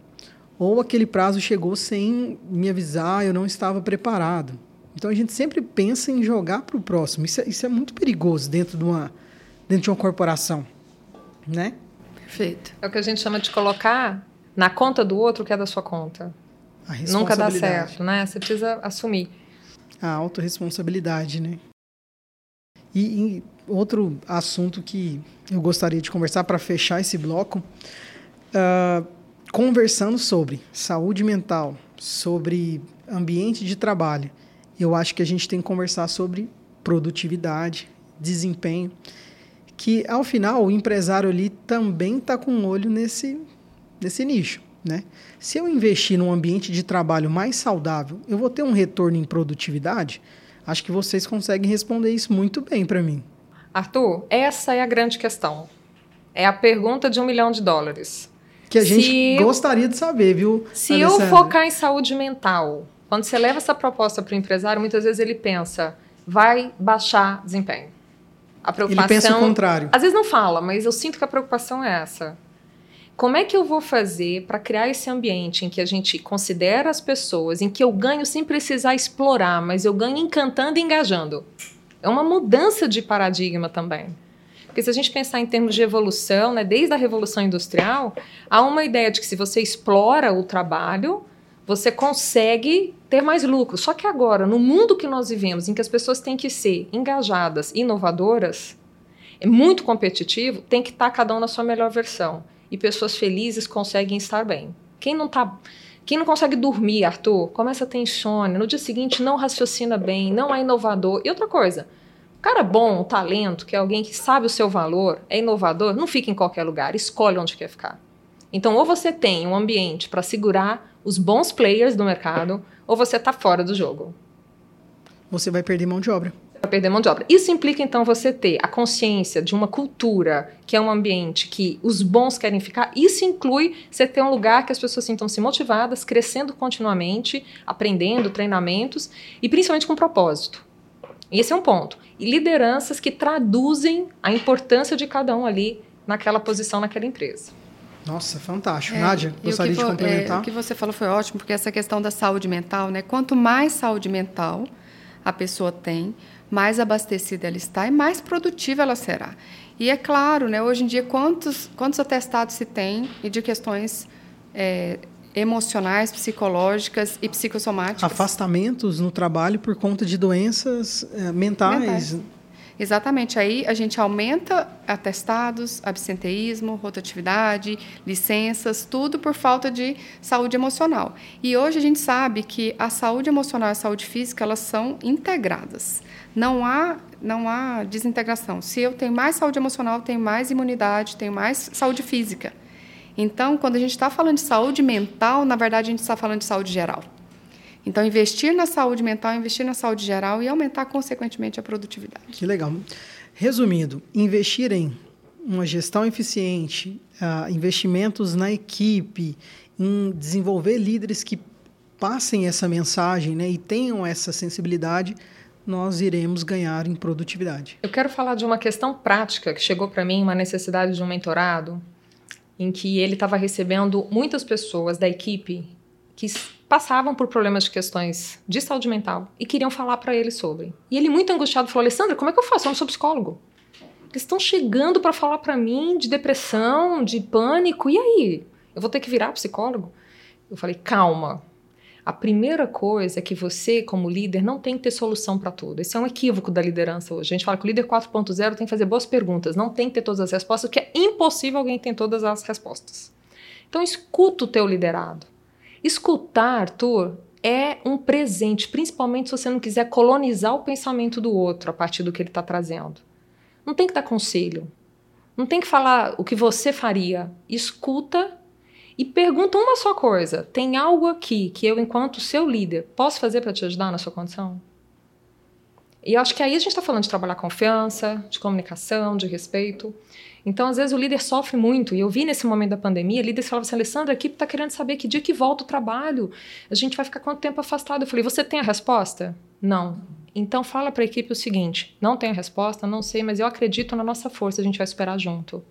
Ou aquele prazo chegou sem me avisar, eu não estava preparado. Então a gente sempre pensa em jogar para o próximo. Isso é, isso é muito perigoso dentro de, uma, dentro de uma corporação. Né? Perfeito. É o que a gente chama de colocar na conta do outro que é da sua conta. Nunca dá certo, né? Você precisa assumir. A autorresponsabilidade, né? E, e outro assunto que eu gostaria de conversar para fechar esse bloco, uh, conversando sobre saúde mental, sobre ambiente de trabalho, eu acho que a gente tem que conversar sobre produtividade, desempenho, que ao final o empresário ali também está com um olho nesse nesse nicho. Né? Se eu investir num ambiente de trabalho mais saudável, eu vou ter um retorno em produtividade? Acho que vocês conseguem responder isso muito bem para mim. Arthur, essa é a grande questão. É a pergunta de um milhão de dólares. Que a gente se gostaria de saber, viu? Se eu focar em saúde mental, quando você leva essa proposta para o empresário, muitas vezes ele pensa, vai baixar desempenho. A preocupação. Ele pensa o contrário. Às vezes não fala, mas eu sinto que a preocupação é essa. Como é que eu vou fazer para criar esse ambiente em que a gente considera as pessoas, em que eu ganho sem precisar explorar, mas eu ganho encantando e engajando? É uma mudança de paradigma também. Porque se a gente pensar em termos de evolução, né, desde a Revolução Industrial, há uma ideia de que se você explora o trabalho, você consegue ter mais lucro. Só que agora, no mundo que nós vivemos, em que as pessoas têm que ser engajadas, inovadoras, é muito competitivo, tem que estar cada um na sua melhor versão. E pessoas felizes conseguem estar bem. Quem não tá, quem não consegue dormir, Arthur, começa a ter insônia, no dia seguinte não raciocina bem, não é inovador. E outra coisa, cara bom, um talento, que é alguém que sabe o seu valor, é inovador, não fica em qualquer lugar, escolhe onde quer ficar. Então, ou você tem um ambiente para segurar os bons players do mercado, ou você está fora do jogo. Você vai perder mão de obra. Perder mão de obra. Isso implica, então, você ter a consciência de uma cultura que é um ambiente que os bons querem ficar. Isso inclui você ter um lugar que as pessoas sintam-se motivadas, crescendo continuamente, aprendendo, treinamentos e principalmente com propósito. Esse é um ponto. E lideranças que traduzem a importância de cada um ali naquela posição, naquela empresa. Nossa, fantástico. É, Nádia, gostaria de complementar? É, o que você falou foi ótimo, porque essa questão da saúde mental, né? Quanto mais saúde mental a pessoa tem, mais abastecida ela está e mais produtiva ela será. E é claro, né, hoje em dia, quantos, quantos atestados se tem e de questões é, emocionais, psicológicas e psicossomáticas? Afastamentos no trabalho por conta de doenças é, mentais. mentais. Exatamente. Aí a gente aumenta atestados, absenteísmo, rotatividade, licenças, tudo por falta de saúde emocional. E hoje a gente sabe que a saúde emocional e a saúde física elas são integradas. Não há não há desintegração. Se eu tenho mais saúde emocional, tenho mais imunidade, tenho mais saúde física. Então, quando a gente está falando de saúde mental, na verdade a gente está falando de saúde geral. Então, investir na saúde mental, investir na saúde geral e aumentar, consequentemente, a produtividade. Que legal. Resumindo, investir em uma gestão eficiente, uh, investimentos na equipe, em desenvolver líderes que passem essa mensagem né, e tenham essa sensibilidade, nós iremos ganhar em produtividade. Eu quero falar de uma questão prática que chegou para mim, uma necessidade de um mentorado, em que ele estava recebendo muitas pessoas da equipe que passavam por problemas de questões de saúde mental e queriam falar para ele sobre. E ele, muito angustiado, falou: Alessandra, como é que eu faço? Eu não sou psicólogo. Eles estão chegando para falar para mim de depressão, de pânico, e aí? Eu vou ter que virar psicólogo? Eu falei: calma. A primeira coisa é que você, como líder, não tem que ter solução para tudo. Esse é um equívoco da liderança hoje. A gente fala que o líder 4.0 tem que fazer boas perguntas, não tem que ter todas as respostas, porque é impossível alguém ter todas as respostas. Então, escuta o teu liderado. Escutar, Arthur, é um presente, principalmente se você não quiser colonizar o pensamento do outro a partir do que ele está trazendo. Não tem que dar conselho. Não tem que falar o que você faria. Escuta e pergunta uma só coisa: tem algo aqui que eu, enquanto seu líder, posso fazer para te ajudar na sua condição? E acho que aí a gente está falando de trabalhar confiança, de comunicação, de respeito. Então, às vezes, o líder sofre muito. E eu vi nesse momento da pandemia, líderes falavam assim, Alessandra, a equipe está querendo saber que dia que volta o trabalho. A gente vai ficar quanto tempo afastado? Eu falei, você tem a resposta? Não. Então, fala para a equipe o seguinte, não tenho a resposta, não sei, mas eu acredito na nossa força, a gente vai esperar junto.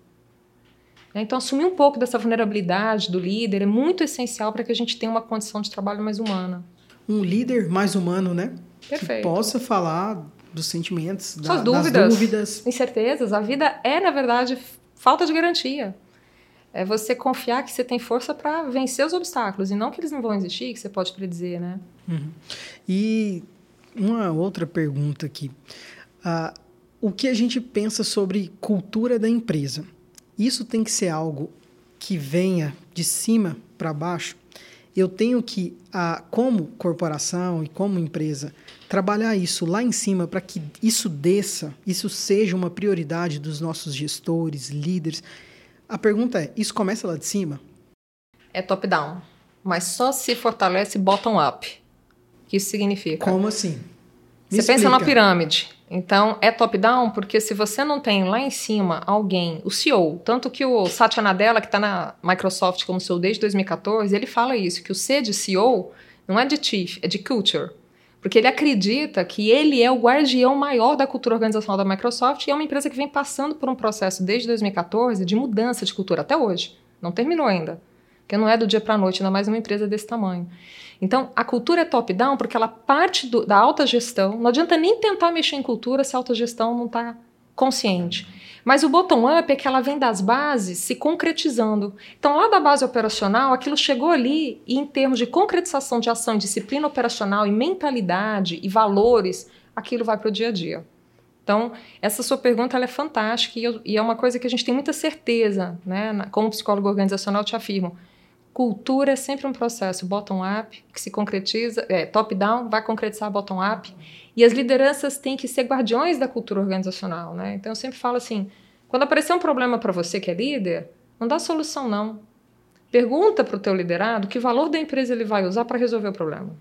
Então, assumir um pouco dessa vulnerabilidade do líder é muito essencial para que a gente tenha uma condição de trabalho mais humana. Um líder mais humano, né? Perfeito. Que possa falar dos sentimentos, da, dúvidas, das dúvidas. incertezas. A vida é, na verdade, falta de garantia. É você confiar que você tem força para vencer os obstáculos e não que eles não vão existir, que você pode predizer, né? Uhum. E uma outra pergunta aqui. Uh, o que a gente pensa sobre cultura da empresa? Isso tem que ser algo que venha de cima para baixo? Eu tenho que, como corporação e como empresa, trabalhar isso lá em cima para que isso desça, isso seja uma prioridade dos nossos gestores, líderes. A pergunta é: isso começa lá de cima? É top-down, mas só se fortalece bottom-up. O que isso significa? Como assim? Me você explica. pensa numa pirâmide. Então, é top-down porque se você não tem lá em cima alguém, o CEO, tanto que o Satya Nadella, que está na Microsoft como CEO desde 2014, ele fala isso, que o C de CEO não é de chief, é de culture. Porque ele acredita que ele é o guardião maior da cultura organizacional da Microsoft e é uma empresa que vem passando por um processo desde 2014 de mudança de cultura até hoje. Não terminou ainda. Porque não é do dia para a noite, ainda mais uma empresa desse tamanho. Então, a cultura é top-down porque ela parte do, da alta gestão. Não adianta nem tentar mexer em cultura se a alta gestão não está consciente. Mas o bottom-up é que ela vem das bases se concretizando. Então, lá da base operacional, aquilo chegou ali e, em termos de concretização de ação, disciplina operacional e mentalidade e valores, aquilo vai para o dia a dia. Então, essa sua pergunta é fantástica e, eu, e, é uma coisa que a gente tem muita certeza, né? Como psicólogo organizacional, eu te afirmo. Cultura é sempre um processo bottom-up, que se concretiza, é, top-down, vai concretizar bottom-up. E as lideranças têm que ser guardiões da cultura organizacional, né? Então eu sempre falo assim, quando aparecer um problema para você que é líder, não dá solução não. Pergunta para o teu liderado que valor da empresa ele vai usar para resolver o problema.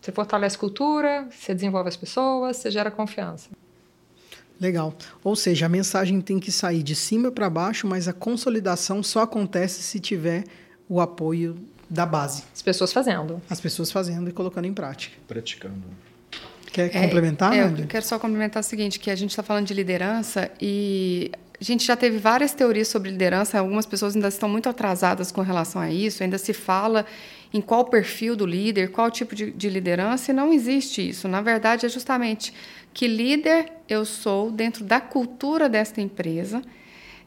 Você fortalece cultura, você desenvolve as pessoas, você gera confiança. Legal. Ou seja, a mensagem tem que sair de cima para baixo, mas a consolidação só acontece se tiver o apoio da base. As pessoas fazendo. As pessoas fazendo e colocando em prática. Praticando. Quer é, complementar? É, eu quero só complementar o seguinte, que a gente está falando de liderança e a gente já teve várias teorias sobre liderança, algumas pessoas ainda estão muito atrasadas com relação a isso, ainda se fala em qual perfil do líder, qual tipo de, de liderança, e não existe isso. Na verdade, é justamente que líder eu sou dentro da cultura desta empresa,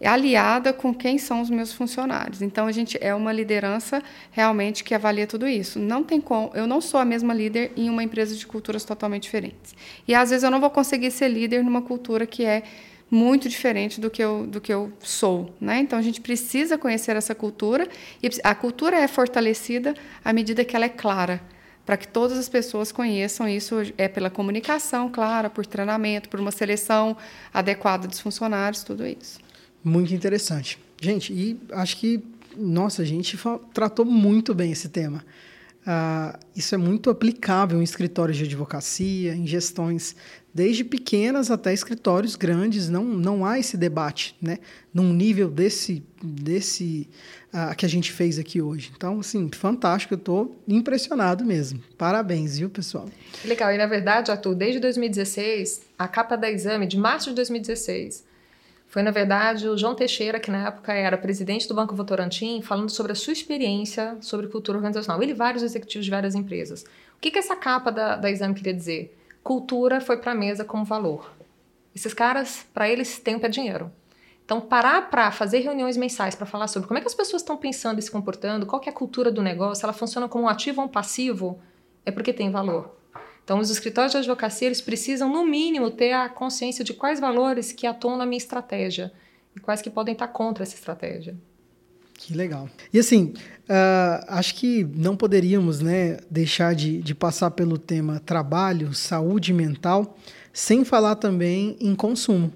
aliada com quem são os meus funcionários. Então a gente é uma liderança realmente que avalia tudo isso. Não tem como, eu não sou a mesma líder em uma empresa de culturas totalmente diferentes. E às vezes eu não vou conseguir ser líder numa cultura que é muito diferente do que eu, do que eu sou. Né? Então a gente precisa conhecer essa cultura e a cultura é fortalecida à medida que ela é clara para que todas as pessoas conheçam isso é pela comunicação, clara, por treinamento, por uma seleção adequada dos funcionários, tudo isso. Muito interessante. Gente, e acho que, nossa, a gente tratou muito bem esse tema. Uh, isso é muito aplicável em escritórios de advocacia, em gestões desde pequenas até escritórios grandes. Não, não há esse debate, né? Num nível desse, desse uh, que a gente fez aqui hoje. Então, assim, fantástico. Eu estou impressionado mesmo. Parabéns, viu, pessoal? Legal. E na verdade, Arthur, desde 2016, a capa da exame de março de 2016 foi, na verdade, o João Teixeira, que na época era presidente do Banco Votorantim, falando sobre a sua experiência sobre cultura organizacional. Ele e vários executivos de várias empresas. O que, que essa capa da, da exame queria dizer? Cultura foi para a mesa como valor. Esses caras, para eles, tempo é dinheiro. Então, parar para fazer reuniões mensais para falar sobre como é que as pessoas estão pensando e se comportando, qual é a cultura do negócio, ela funciona como um ativo ou um passivo, é porque tem valor. Então, os escritórios de advocacia eles precisam, no mínimo, ter a consciência de quais valores que atuam na minha estratégia e quais que podem estar contra essa estratégia. Que legal. E assim, uh, acho que não poderíamos né, deixar de, de passar pelo tema trabalho, saúde mental, sem falar também em consumo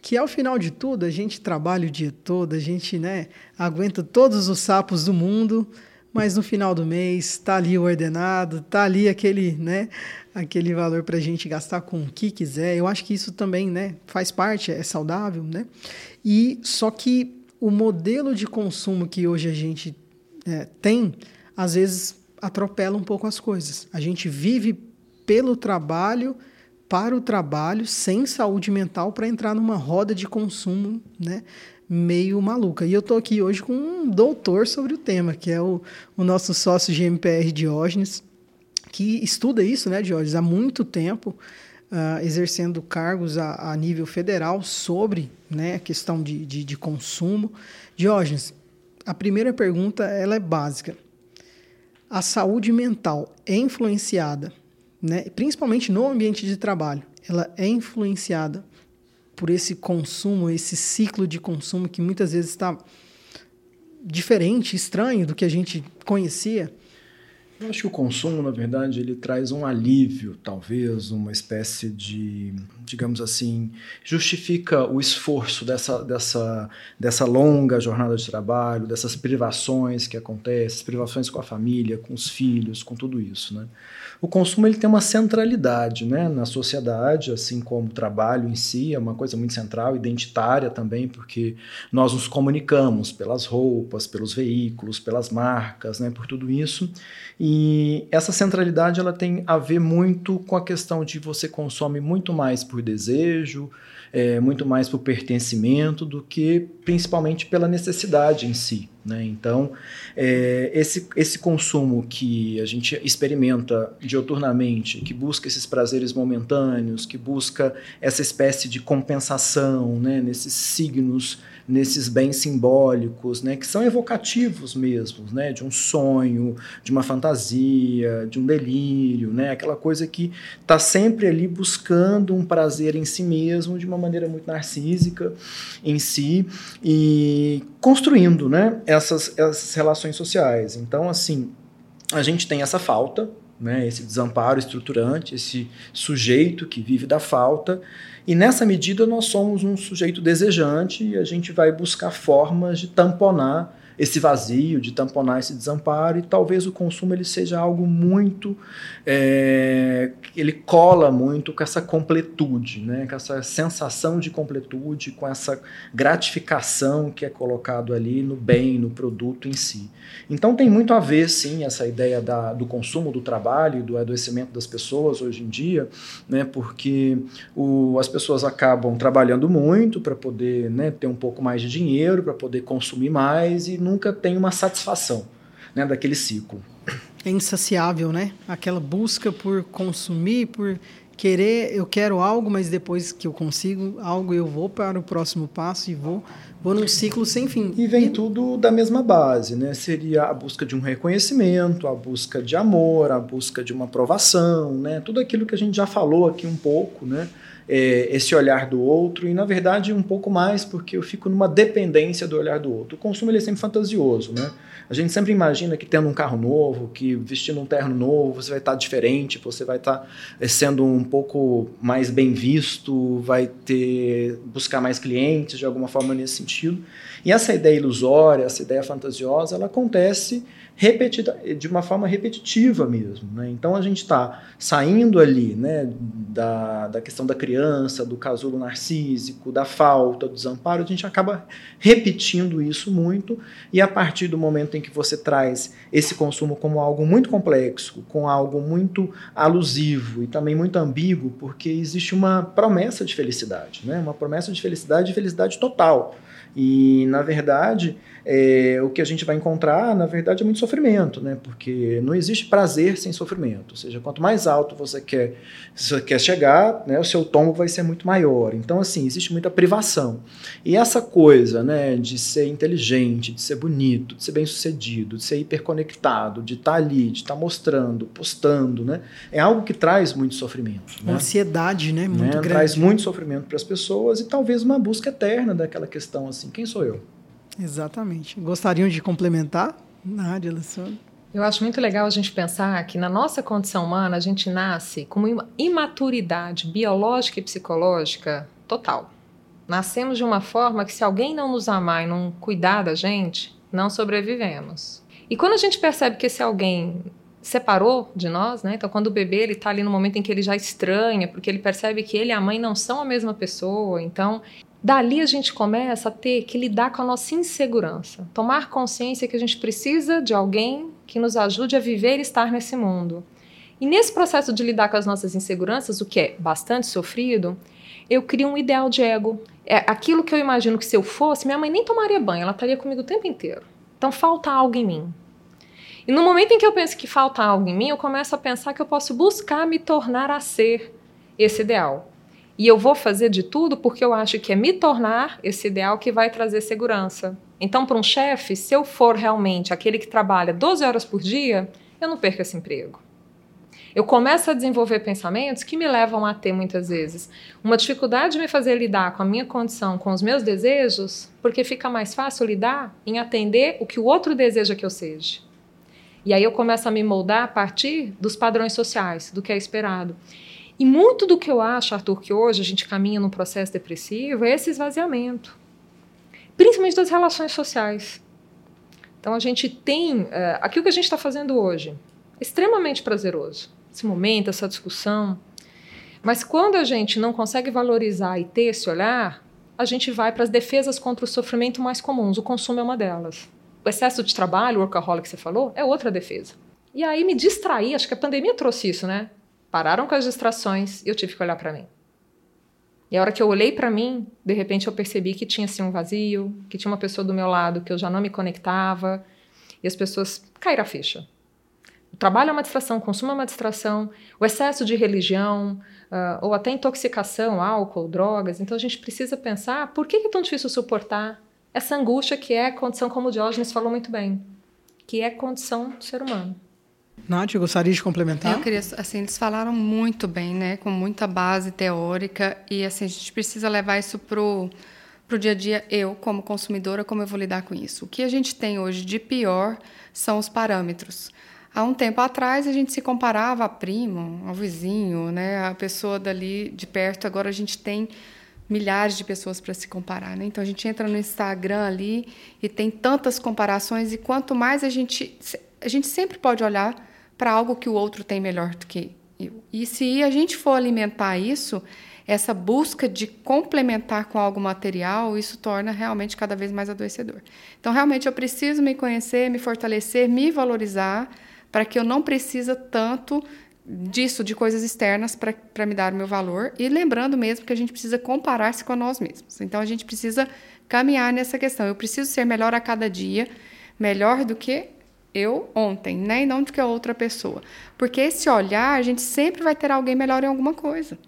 que ao final de tudo a gente trabalha o dia todo, a gente né, aguenta todos os sapos do mundo, mas no final do mês está ali o ordenado, está ali aquele, né, aquele valor para a gente gastar com o que quiser. Eu acho que isso também, né, faz parte, é saudável, né? E só que o modelo de consumo que hoje a gente é, tem, às vezes atropela um pouco as coisas. A gente vive pelo trabalho, para o trabalho, sem saúde mental, para entrar numa roda de consumo, né? Meio maluca. E eu estou aqui hoje com um doutor sobre o tema, que é o, o nosso sócio GMPR Diógenes, que estuda isso, né, Diógenes, há muito tempo, uh, exercendo cargos a, a, nível federal sobre né, a questão de, de, de consumo. Diógenes, a primeira pergunta ela é básica. A saúde mental é influenciada, né, principalmente no ambiente de trabalho, ela é influenciada por esse consumo, esse ciclo de consumo que muitas vezes está diferente, estranho do que a gente conhecia? Eu acho que o consumo, na verdade, ele traz um alívio, talvez, uma espécie de, digamos assim, justifica o esforço dessa, dessa, dessa longa jornada de trabalho, dessas privações que acontecem, privações com a família, com os filhos, com tudo isso, né? O consumo ele tem uma centralidade né, na sociedade, assim como o trabalho em si é uma coisa muito central, identitária também, porque nós nos comunicamos pelas roupas, pelos veículos, pelas marcas, né, por tudo isso. E essa centralidade ela tem a ver muito com a questão de você consome muito mais por desejo, é, muito mais por pertencimento do que principalmente pela necessidade em si. Né? Então, é, esse, esse consumo que a gente experimenta dioturnamente, que busca esses prazeres momentâneos, que busca essa espécie de compensação né, nesses signos nesses bens simbólicos, né, que são evocativos mesmo, né, de um sonho, de uma fantasia, de um delírio, né, aquela coisa que está sempre ali buscando um prazer em si mesmo de uma maneira muito narcísica em si e construindo, né, essas, essas relações sociais. Então, assim, a gente tem essa falta, né, esse desamparo estruturante, esse sujeito que vive da falta. E nessa medida nós somos um sujeito desejante e a gente vai buscar formas de tamponar esse vazio, de tamponar esse desamparo, e talvez o consumo ele seja algo muito. É, ele cola muito com essa completude, né? com essa sensação de completude, com essa gratificação que é colocado ali no bem, no produto em si. Então tem muito a ver, sim, essa ideia da, do consumo do trabalho, do adoecimento das pessoas hoje em dia, né? porque o, as pessoas acabam trabalhando muito para poder né, ter um pouco mais de dinheiro, para poder consumir mais e nunca tem uma satisfação né, daquele ciclo. É insaciável, né? Aquela busca por consumir, por querer, eu quero algo, mas depois que eu consigo algo, eu vou para o próximo passo e vou, vou num ciclo sem fim. E vem e... tudo da mesma base, né? Seria a busca de um reconhecimento, a busca de amor, a busca de uma aprovação, né? Tudo aquilo que a gente já falou aqui um pouco, né? É, esse olhar do outro e, na verdade, um pouco mais porque eu fico numa dependência do olhar do outro. O consumo ele é sempre fantasioso, né? A gente sempre imagina que tendo um carro novo, que vestindo um terno novo, você vai estar diferente, você vai estar é, sendo um pouco mais bem visto, vai ter buscar mais clientes de alguma forma nesse sentido. E essa ideia ilusória, essa ideia fantasiosa, ela acontece repetida, de uma forma repetitiva mesmo. Né? Então a gente está saindo ali né, da, da questão da criança, do casulo narcísico, da falta, do desamparo, a gente acaba repetindo isso muito, e a partir do momento em que você traz esse consumo como algo muito complexo, com algo muito alusivo e também muito ambíguo, porque existe uma promessa de felicidade, né? uma promessa de felicidade e felicidade total. E, na verdade, é, o que a gente vai encontrar, na verdade, é muito sofrimento, né? Porque não existe prazer sem sofrimento. Ou seja, quanto mais alto você quer, você quer chegar, né, o seu tombo vai ser muito maior. Então, assim, existe muita privação. E essa coisa, né, de ser inteligente, de ser bonito, de ser bem-sucedido, de ser hiperconectado, de estar tá ali, de estar tá mostrando, postando, né, é algo que traz muito sofrimento. Né? Ansiedade, né? Muito né? grande. Traz muito sofrimento para as pessoas e talvez uma busca eterna daquela questão assim, quem sou eu? Exatamente. Gostariam de complementar, Nádia, Alessandra? Eu acho muito legal a gente pensar que na nossa condição humana a gente nasce com uma imaturidade biológica e psicológica total. Nascemos de uma forma que se alguém não nos amar e não cuidar da gente, não sobrevivemos. E quando a gente percebe que esse alguém separou de nós, né? Então, quando o bebê ele está ali no momento em que ele já estranha, porque ele percebe que ele e a mãe não são a mesma pessoa, então Dali a gente começa a ter que lidar com a nossa insegurança, tomar consciência que a gente precisa de alguém que nos ajude a viver e estar nesse mundo. E nesse processo de lidar com as nossas inseguranças, o que é bastante sofrido, eu crio um ideal de ego. É aquilo que eu imagino que se eu fosse, minha mãe nem tomaria banho, ela estaria comigo o tempo inteiro. Então falta algo em mim. E no momento em que eu penso que falta algo em mim, eu começo a pensar que eu posso buscar me tornar a ser esse ideal. E eu vou fazer de tudo porque eu acho que é me tornar esse ideal que vai trazer segurança. Então, para um chefe, se eu for realmente aquele que trabalha 12 horas por dia, eu não perco esse emprego. Eu começo a desenvolver pensamentos que me levam a ter, muitas vezes, uma dificuldade de me fazer lidar com a minha condição, com os meus desejos, porque fica mais fácil lidar em atender o que o outro deseja que eu seja. E aí eu começo a me moldar a partir dos padrões sociais, do que é esperado. E muito do que eu acho, Arthur, que hoje a gente caminha num processo depressivo é esse esvaziamento, principalmente das relações sociais. Então a gente tem uh, aquilo que a gente está fazendo hoje, extremamente prazeroso. esse momento, essa discussão. Mas quando a gente não consegue valorizar e ter esse olhar, a gente vai para as defesas contra o sofrimento mais comuns. O consumo é uma delas. O excesso de trabalho, o workaholic que você falou, é outra defesa. E aí me distraí, acho que a pandemia trouxe isso, né? Pararam com as distrações e eu tive que olhar para mim. E a hora que eu olhei para mim, de repente eu percebi que tinha assim um vazio, que tinha uma pessoa do meu lado que eu já não me conectava, e as pessoas caíram a ficha. O trabalho é uma distração, o consumo é uma distração, o excesso de religião, uh, ou até intoxicação, álcool, drogas. Então a gente precisa pensar por que é tão difícil suportar essa angústia que é condição, como o Diógenes falou muito bem, que é condição do ser humano. Nath, gostaria de complementar. Eu queria, assim, eles falaram muito bem, né, com muita base teórica e assim a gente precisa levar isso pro pro dia a dia. Eu, como consumidora, como eu vou lidar com isso? O que a gente tem hoje de pior são os parâmetros. Há um tempo atrás a gente se comparava a primo, ao vizinho, né, a pessoa dali de perto. Agora a gente tem milhares de pessoas para se comparar, né? Então a gente entra no Instagram ali e tem tantas comparações e quanto mais a gente a gente sempre pode olhar para algo que o outro tem melhor do que eu. E se a gente for alimentar isso, essa busca de complementar com algo material, isso torna realmente cada vez mais adoecedor. Então, realmente, eu preciso me conhecer, me fortalecer, me valorizar, para que eu não precisa tanto disso, de coisas externas, para me dar o meu valor. E lembrando mesmo que a gente precisa comparar-se com nós mesmos. Então, a gente precisa caminhar nessa questão. Eu preciso ser melhor a cada dia, melhor do que eu ontem, né? E não do que a outra pessoa. Porque esse olhar, a gente sempre vai ter alguém melhor em alguma coisa.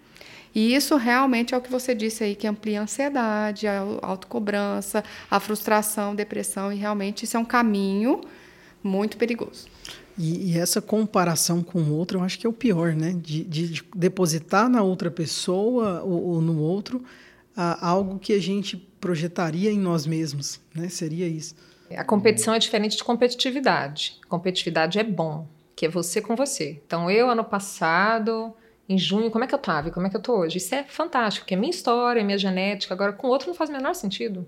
E isso realmente é o que você disse aí, que amplia a ansiedade, a autocobrança, a frustração, depressão, e realmente isso é um caminho muito perigoso. E, e, essa comparação com o outro, eu acho que é o pior, né? De, de, de depositar na outra pessoa ou, ou no outro algo que a gente projetaria em nós mesmos, né? Seria isso. A competição é diferente de competitividade. Competitividade é bom, que é você com você. Então, eu, ano passado, em junho, como é que eu estava como é que eu estou hoje? Isso é fantástico, porque é minha história, minha genética. Agora, com outro não faz o menor sentido.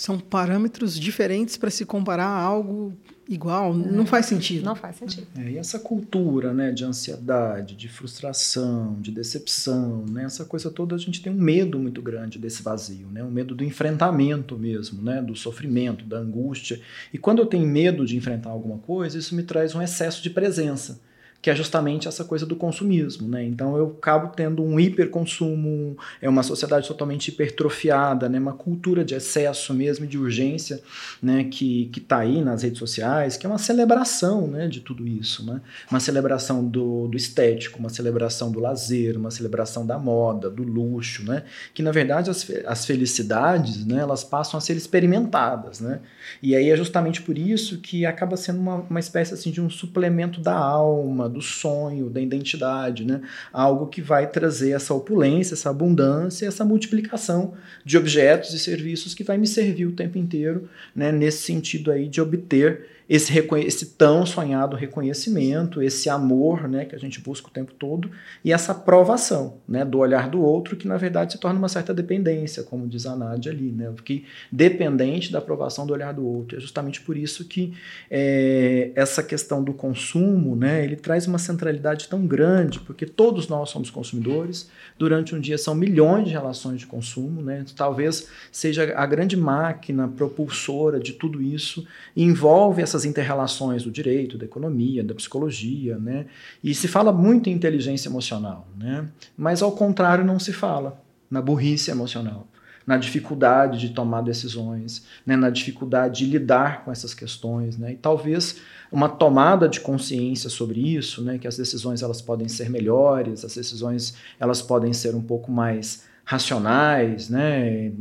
São parâmetros diferentes para se comparar a algo igual, não faz sentido. Não faz sentido. É, e essa cultura né, de ansiedade, de frustração, de decepção, né, essa coisa toda, a gente tem um medo muito grande desse vazio, né, um medo do enfrentamento mesmo, né, do sofrimento, da angústia. E quando eu tenho medo de enfrentar alguma coisa, isso me traz um excesso de presença que é justamente essa coisa do consumismo, né? Então eu acabo tendo um hiperconsumo, é uma sociedade totalmente hipertrofiada, né? Uma cultura de excesso mesmo, de urgência, né? Que que está aí nas redes sociais, que é uma celebração, né? De tudo isso, né? Uma celebração do, do estético, uma celebração do lazer, uma celebração da moda, do luxo, né? Que na verdade as, as felicidades, né? Elas passam a ser experimentadas, né? E aí é justamente por isso que acaba sendo uma, uma espécie assim de um suplemento da alma do sonho, da identidade, né? Algo que vai trazer essa opulência, essa abundância, essa multiplicação de objetos e serviços que vai me servir o tempo inteiro, né? Nesse sentido aí de obter esse, esse tão sonhado reconhecimento, esse amor né, que a gente busca o tempo todo e essa aprovação né, do olhar do outro, que na verdade se torna uma certa dependência, como diz a Nádia ali, né, porque dependente da aprovação do olhar do outro. É justamente por isso que é, essa questão do consumo né, ele traz uma centralidade tão grande, porque todos nós somos consumidores, durante um dia são milhões de relações de consumo, né, talvez seja a grande máquina propulsora de tudo isso, e envolve essas interrelações do direito, da economia, da psicologia, né? E se fala muito em inteligência emocional, né? Mas ao contrário não se fala na burrice emocional, na dificuldade de tomar decisões, né? na dificuldade de lidar com essas questões, né? E talvez uma tomada de consciência sobre isso, né? Que as decisões elas podem ser melhores, as decisões elas podem ser um pouco mais racionais, né?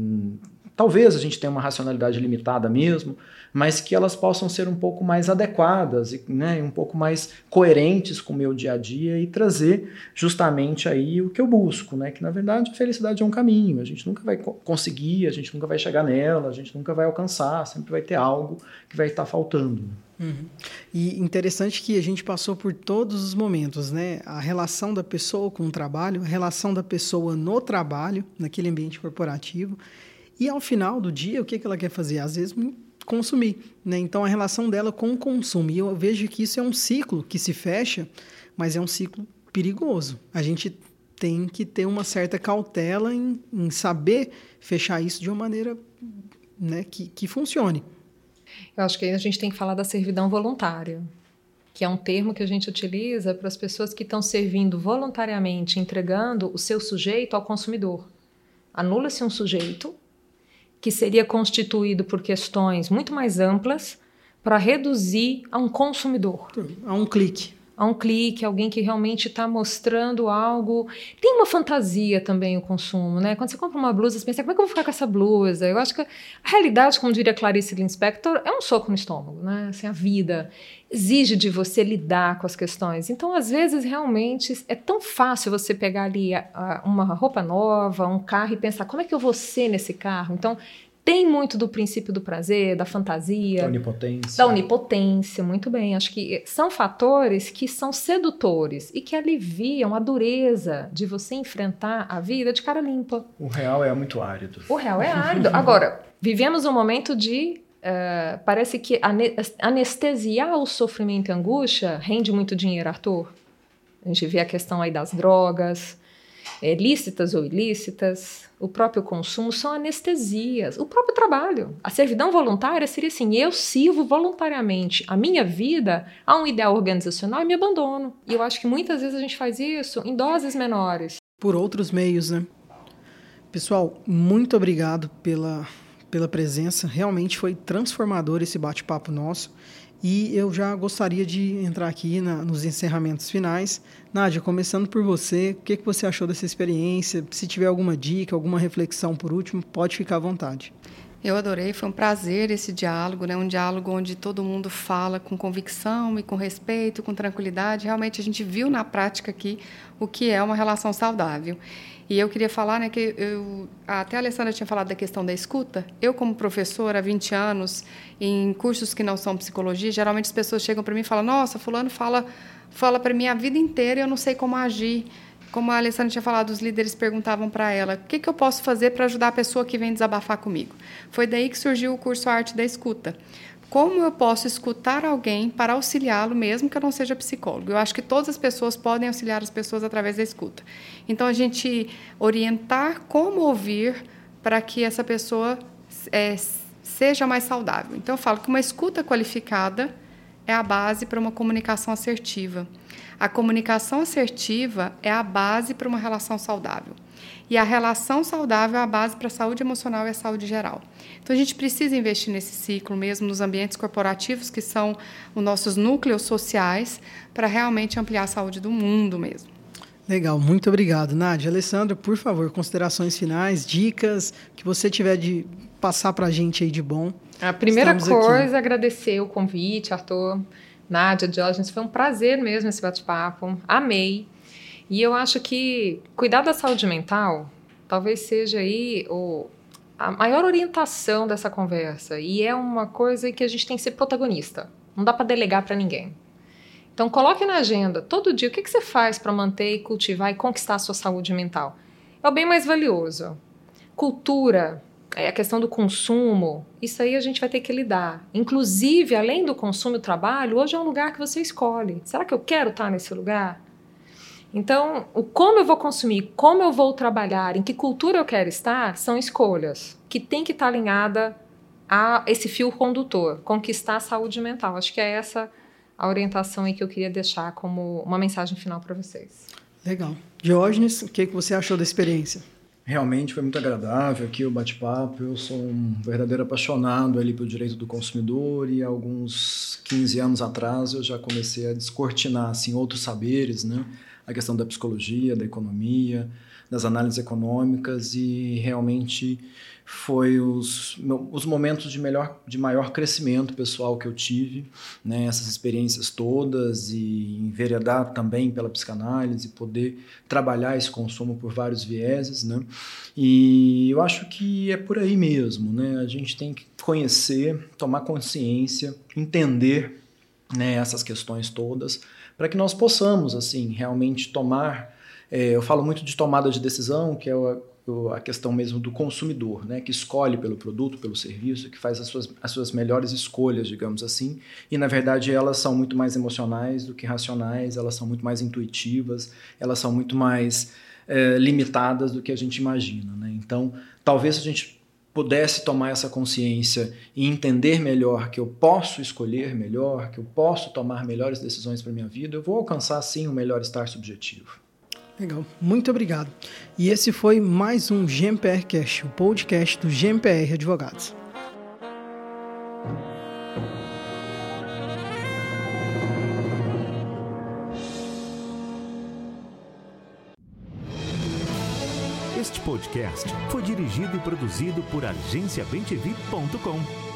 Talvez a gente tenha uma racionalidade limitada mesmo, mas que elas possam ser um pouco mais adequadas e né, um pouco mais coerentes com o meu dia a dia e trazer justamente aí o que eu busco, né? Que na verdade a felicidade é um caminho, a gente nunca vai conseguir, a gente nunca vai chegar nela, a gente nunca vai alcançar, sempre vai ter algo que vai estar faltando. Uhum. E interessante que a gente passou por todos os momentos, né? A relação da pessoa com o trabalho, a relação da pessoa no trabalho, naquele ambiente corporativo. E ao final do dia, o que, que ela quer fazer? Às vezes consumir. Né? Então, a relação dela com o consumo. E eu vejo que isso é um ciclo que se fecha, mas é um ciclo perigoso. A gente tem que ter uma certa cautela em, em saber fechar isso de uma maneira né, que, que funcione. Eu acho que a gente tem que falar da servidão voluntária, que é um termo que a gente utiliza para as pessoas que estão servindo voluntariamente, entregando o seu sujeito ao consumidor. Anula-se um sujeito que seria constituído por questões muito mais amplas para reduzir a um consumidor. A um clique a um clique, alguém que realmente está mostrando algo. Tem uma fantasia também o consumo, né? Quando você compra uma blusa, você pensa, como é que eu vou ficar com essa blusa? Eu acho que a realidade, como diria Clarice Linspector, é um soco no estômago, né? Assim, a vida exige de você lidar com as questões. Então, às vezes, realmente, é tão fácil você pegar ali a, a, uma roupa nova, um carro e pensar, como é que eu vou ser nesse carro? Então, tem muito do princípio do prazer, da fantasia. Da onipotência. Da onipotência, muito bem. Acho que são fatores que são sedutores e que aliviam a dureza de você enfrentar a vida de cara limpa. O real é muito árido. O real é árido. Agora, vivemos um momento de. Uh, parece que anestesiar o sofrimento e a angústia rende muito dinheiro, Arthur. A gente vê a questão aí das drogas, é, lícitas ou ilícitas, o próprio consumo são anestesias, o próprio trabalho. A servidão voluntária seria assim: eu sirvo voluntariamente a minha vida a um ideal organizacional e me abandono. E eu acho que muitas vezes a gente faz isso em doses menores. Por outros meios, né? Pessoal, muito obrigado pela, pela presença. Realmente foi transformador esse bate-papo nosso. E eu já gostaria de entrar aqui na, nos encerramentos finais. Nádia, começando por você, o que, que você achou dessa experiência? Se tiver alguma dica, alguma reflexão por último, pode ficar à vontade. Eu adorei, foi um prazer esse diálogo, né? um diálogo onde todo mundo fala com convicção e com respeito, com tranquilidade. Realmente a gente viu na prática aqui o que é uma relação saudável. E eu queria falar, né, que eu, até a Alessandra tinha falado da questão da escuta. Eu, como professora há 20 anos, em cursos que não são psicologia, geralmente as pessoas chegam para mim e falam: Nossa, Fulano fala, fala para mim a vida inteira e eu não sei como agir. Como a Alessandra tinha falado, os líderes perguntavam para ela: O que, que eu posso fazer para ajudar a pessoa que vem desabafar comigo? Foi daí que surgiu o curso Arte da Escuta como eu posso escutar alguém para auxiliá-lo, mesmo que eu não seja psicólogo? Eu acho que todas as pessoas podem auxiliar as pessoas através da escuta. Então, a gente orientar como ouvir para que essa pessoa é, seja mais saudável. Então, eu falo que uma escuta qualificada é a base para uma comunicação assertiva. A comunicação assertiva é a base para uma relação saudável. E a relação saudável é a base para a saúde emocional e a saúde geral. Então a gente precisa investir nesse ciclo mesmo nos ambientes corporativos, que são os nossos núcleos sociais, para realmente ampliar a saúde do mundo mesmo. Legal, muito obrigado, Nádia. Alessandra, por favor, considerações finais, dicas que você tiver de passar para a gente aí de bom. A primeira Estamos coisa, aqui. agradecer o convite, Arthur, Nádia, Diógenes. Foi um prazer mesmo esse bate-papo. Amei. E eu acho que cuidar da saúde mental talvez seja aí o, a maior orientação dessa conversa. E é uma coisa que a gente tem que ser protagonista. Não dá para delegar para ninguém. Então coloque na agenda todo dia o que, que você faz para manter e cultivar e conquistar a sua saúde mental. É o bem mais valioso. Cultura, a questão do consumo, isso aí a gente vai ter que lidar. Inclusive, além do consumo e trabalho, hoje é um lugar que você escolhe. Será que eu quero estar nesse lugar? Então, o como eu vou consumir, como eu vou trabalhar, em que cultura eu quero estar, são escolhas que tem que estar alinhada a esse fio condutor, conquistar a saúde mental. Acho que é essa a orientação aí que eu queria deixar como uma mensagem final para vocês. Legal. Diógenes, o que, que você achou da experiência? Realmente foi muito agradável aqui o bate-papo. Eu sou um verdadeiro apaixonado ali pelo direito do consumidor e alguns 15 anos atrás eu já comecei a descortinar assim outros saberes, né? a questão da psicologia, da economia, das análises econômicas e realmente foi os, os momentos de, melhor, de maior crescimento pessoal que eu tive, né, essas experiências todas e enveredar também pela psicanálise, poder trabalhar esse consumo por vários vieses, né, e eu acho que é por aí mesmo, né, a gente tem que conhecer, tomar consciência, entender né, essas questões todas, para que nós possamos, assim, realmente tomar. É, eu falo muito de tomada de decisão, que é o, a questão mesmo do consumidor, né, que escolhe pelo produto, pelo serviço, que faz as suas, as suas melhores escolhas, digamos assim, e na verdade elas são muito mais emocionais do que racionais, elas são muito mais intuitivas, elas são muito mais é, limitadas do que a gente imagina. Né? Então, talvez a gente pudesse tomar essa consciência e entender melhor que eu posso escolher melhor, que eu posso tomar melhores decisões para minha vida, eu vou alcançar sim um melhor estar subjetivo. Legal, muito obrigado. E esse foi mais um GMPR Cast, o podcast do GMPR Advogados. Este podcast foi dirigido e produzido por agenciabemtv.com.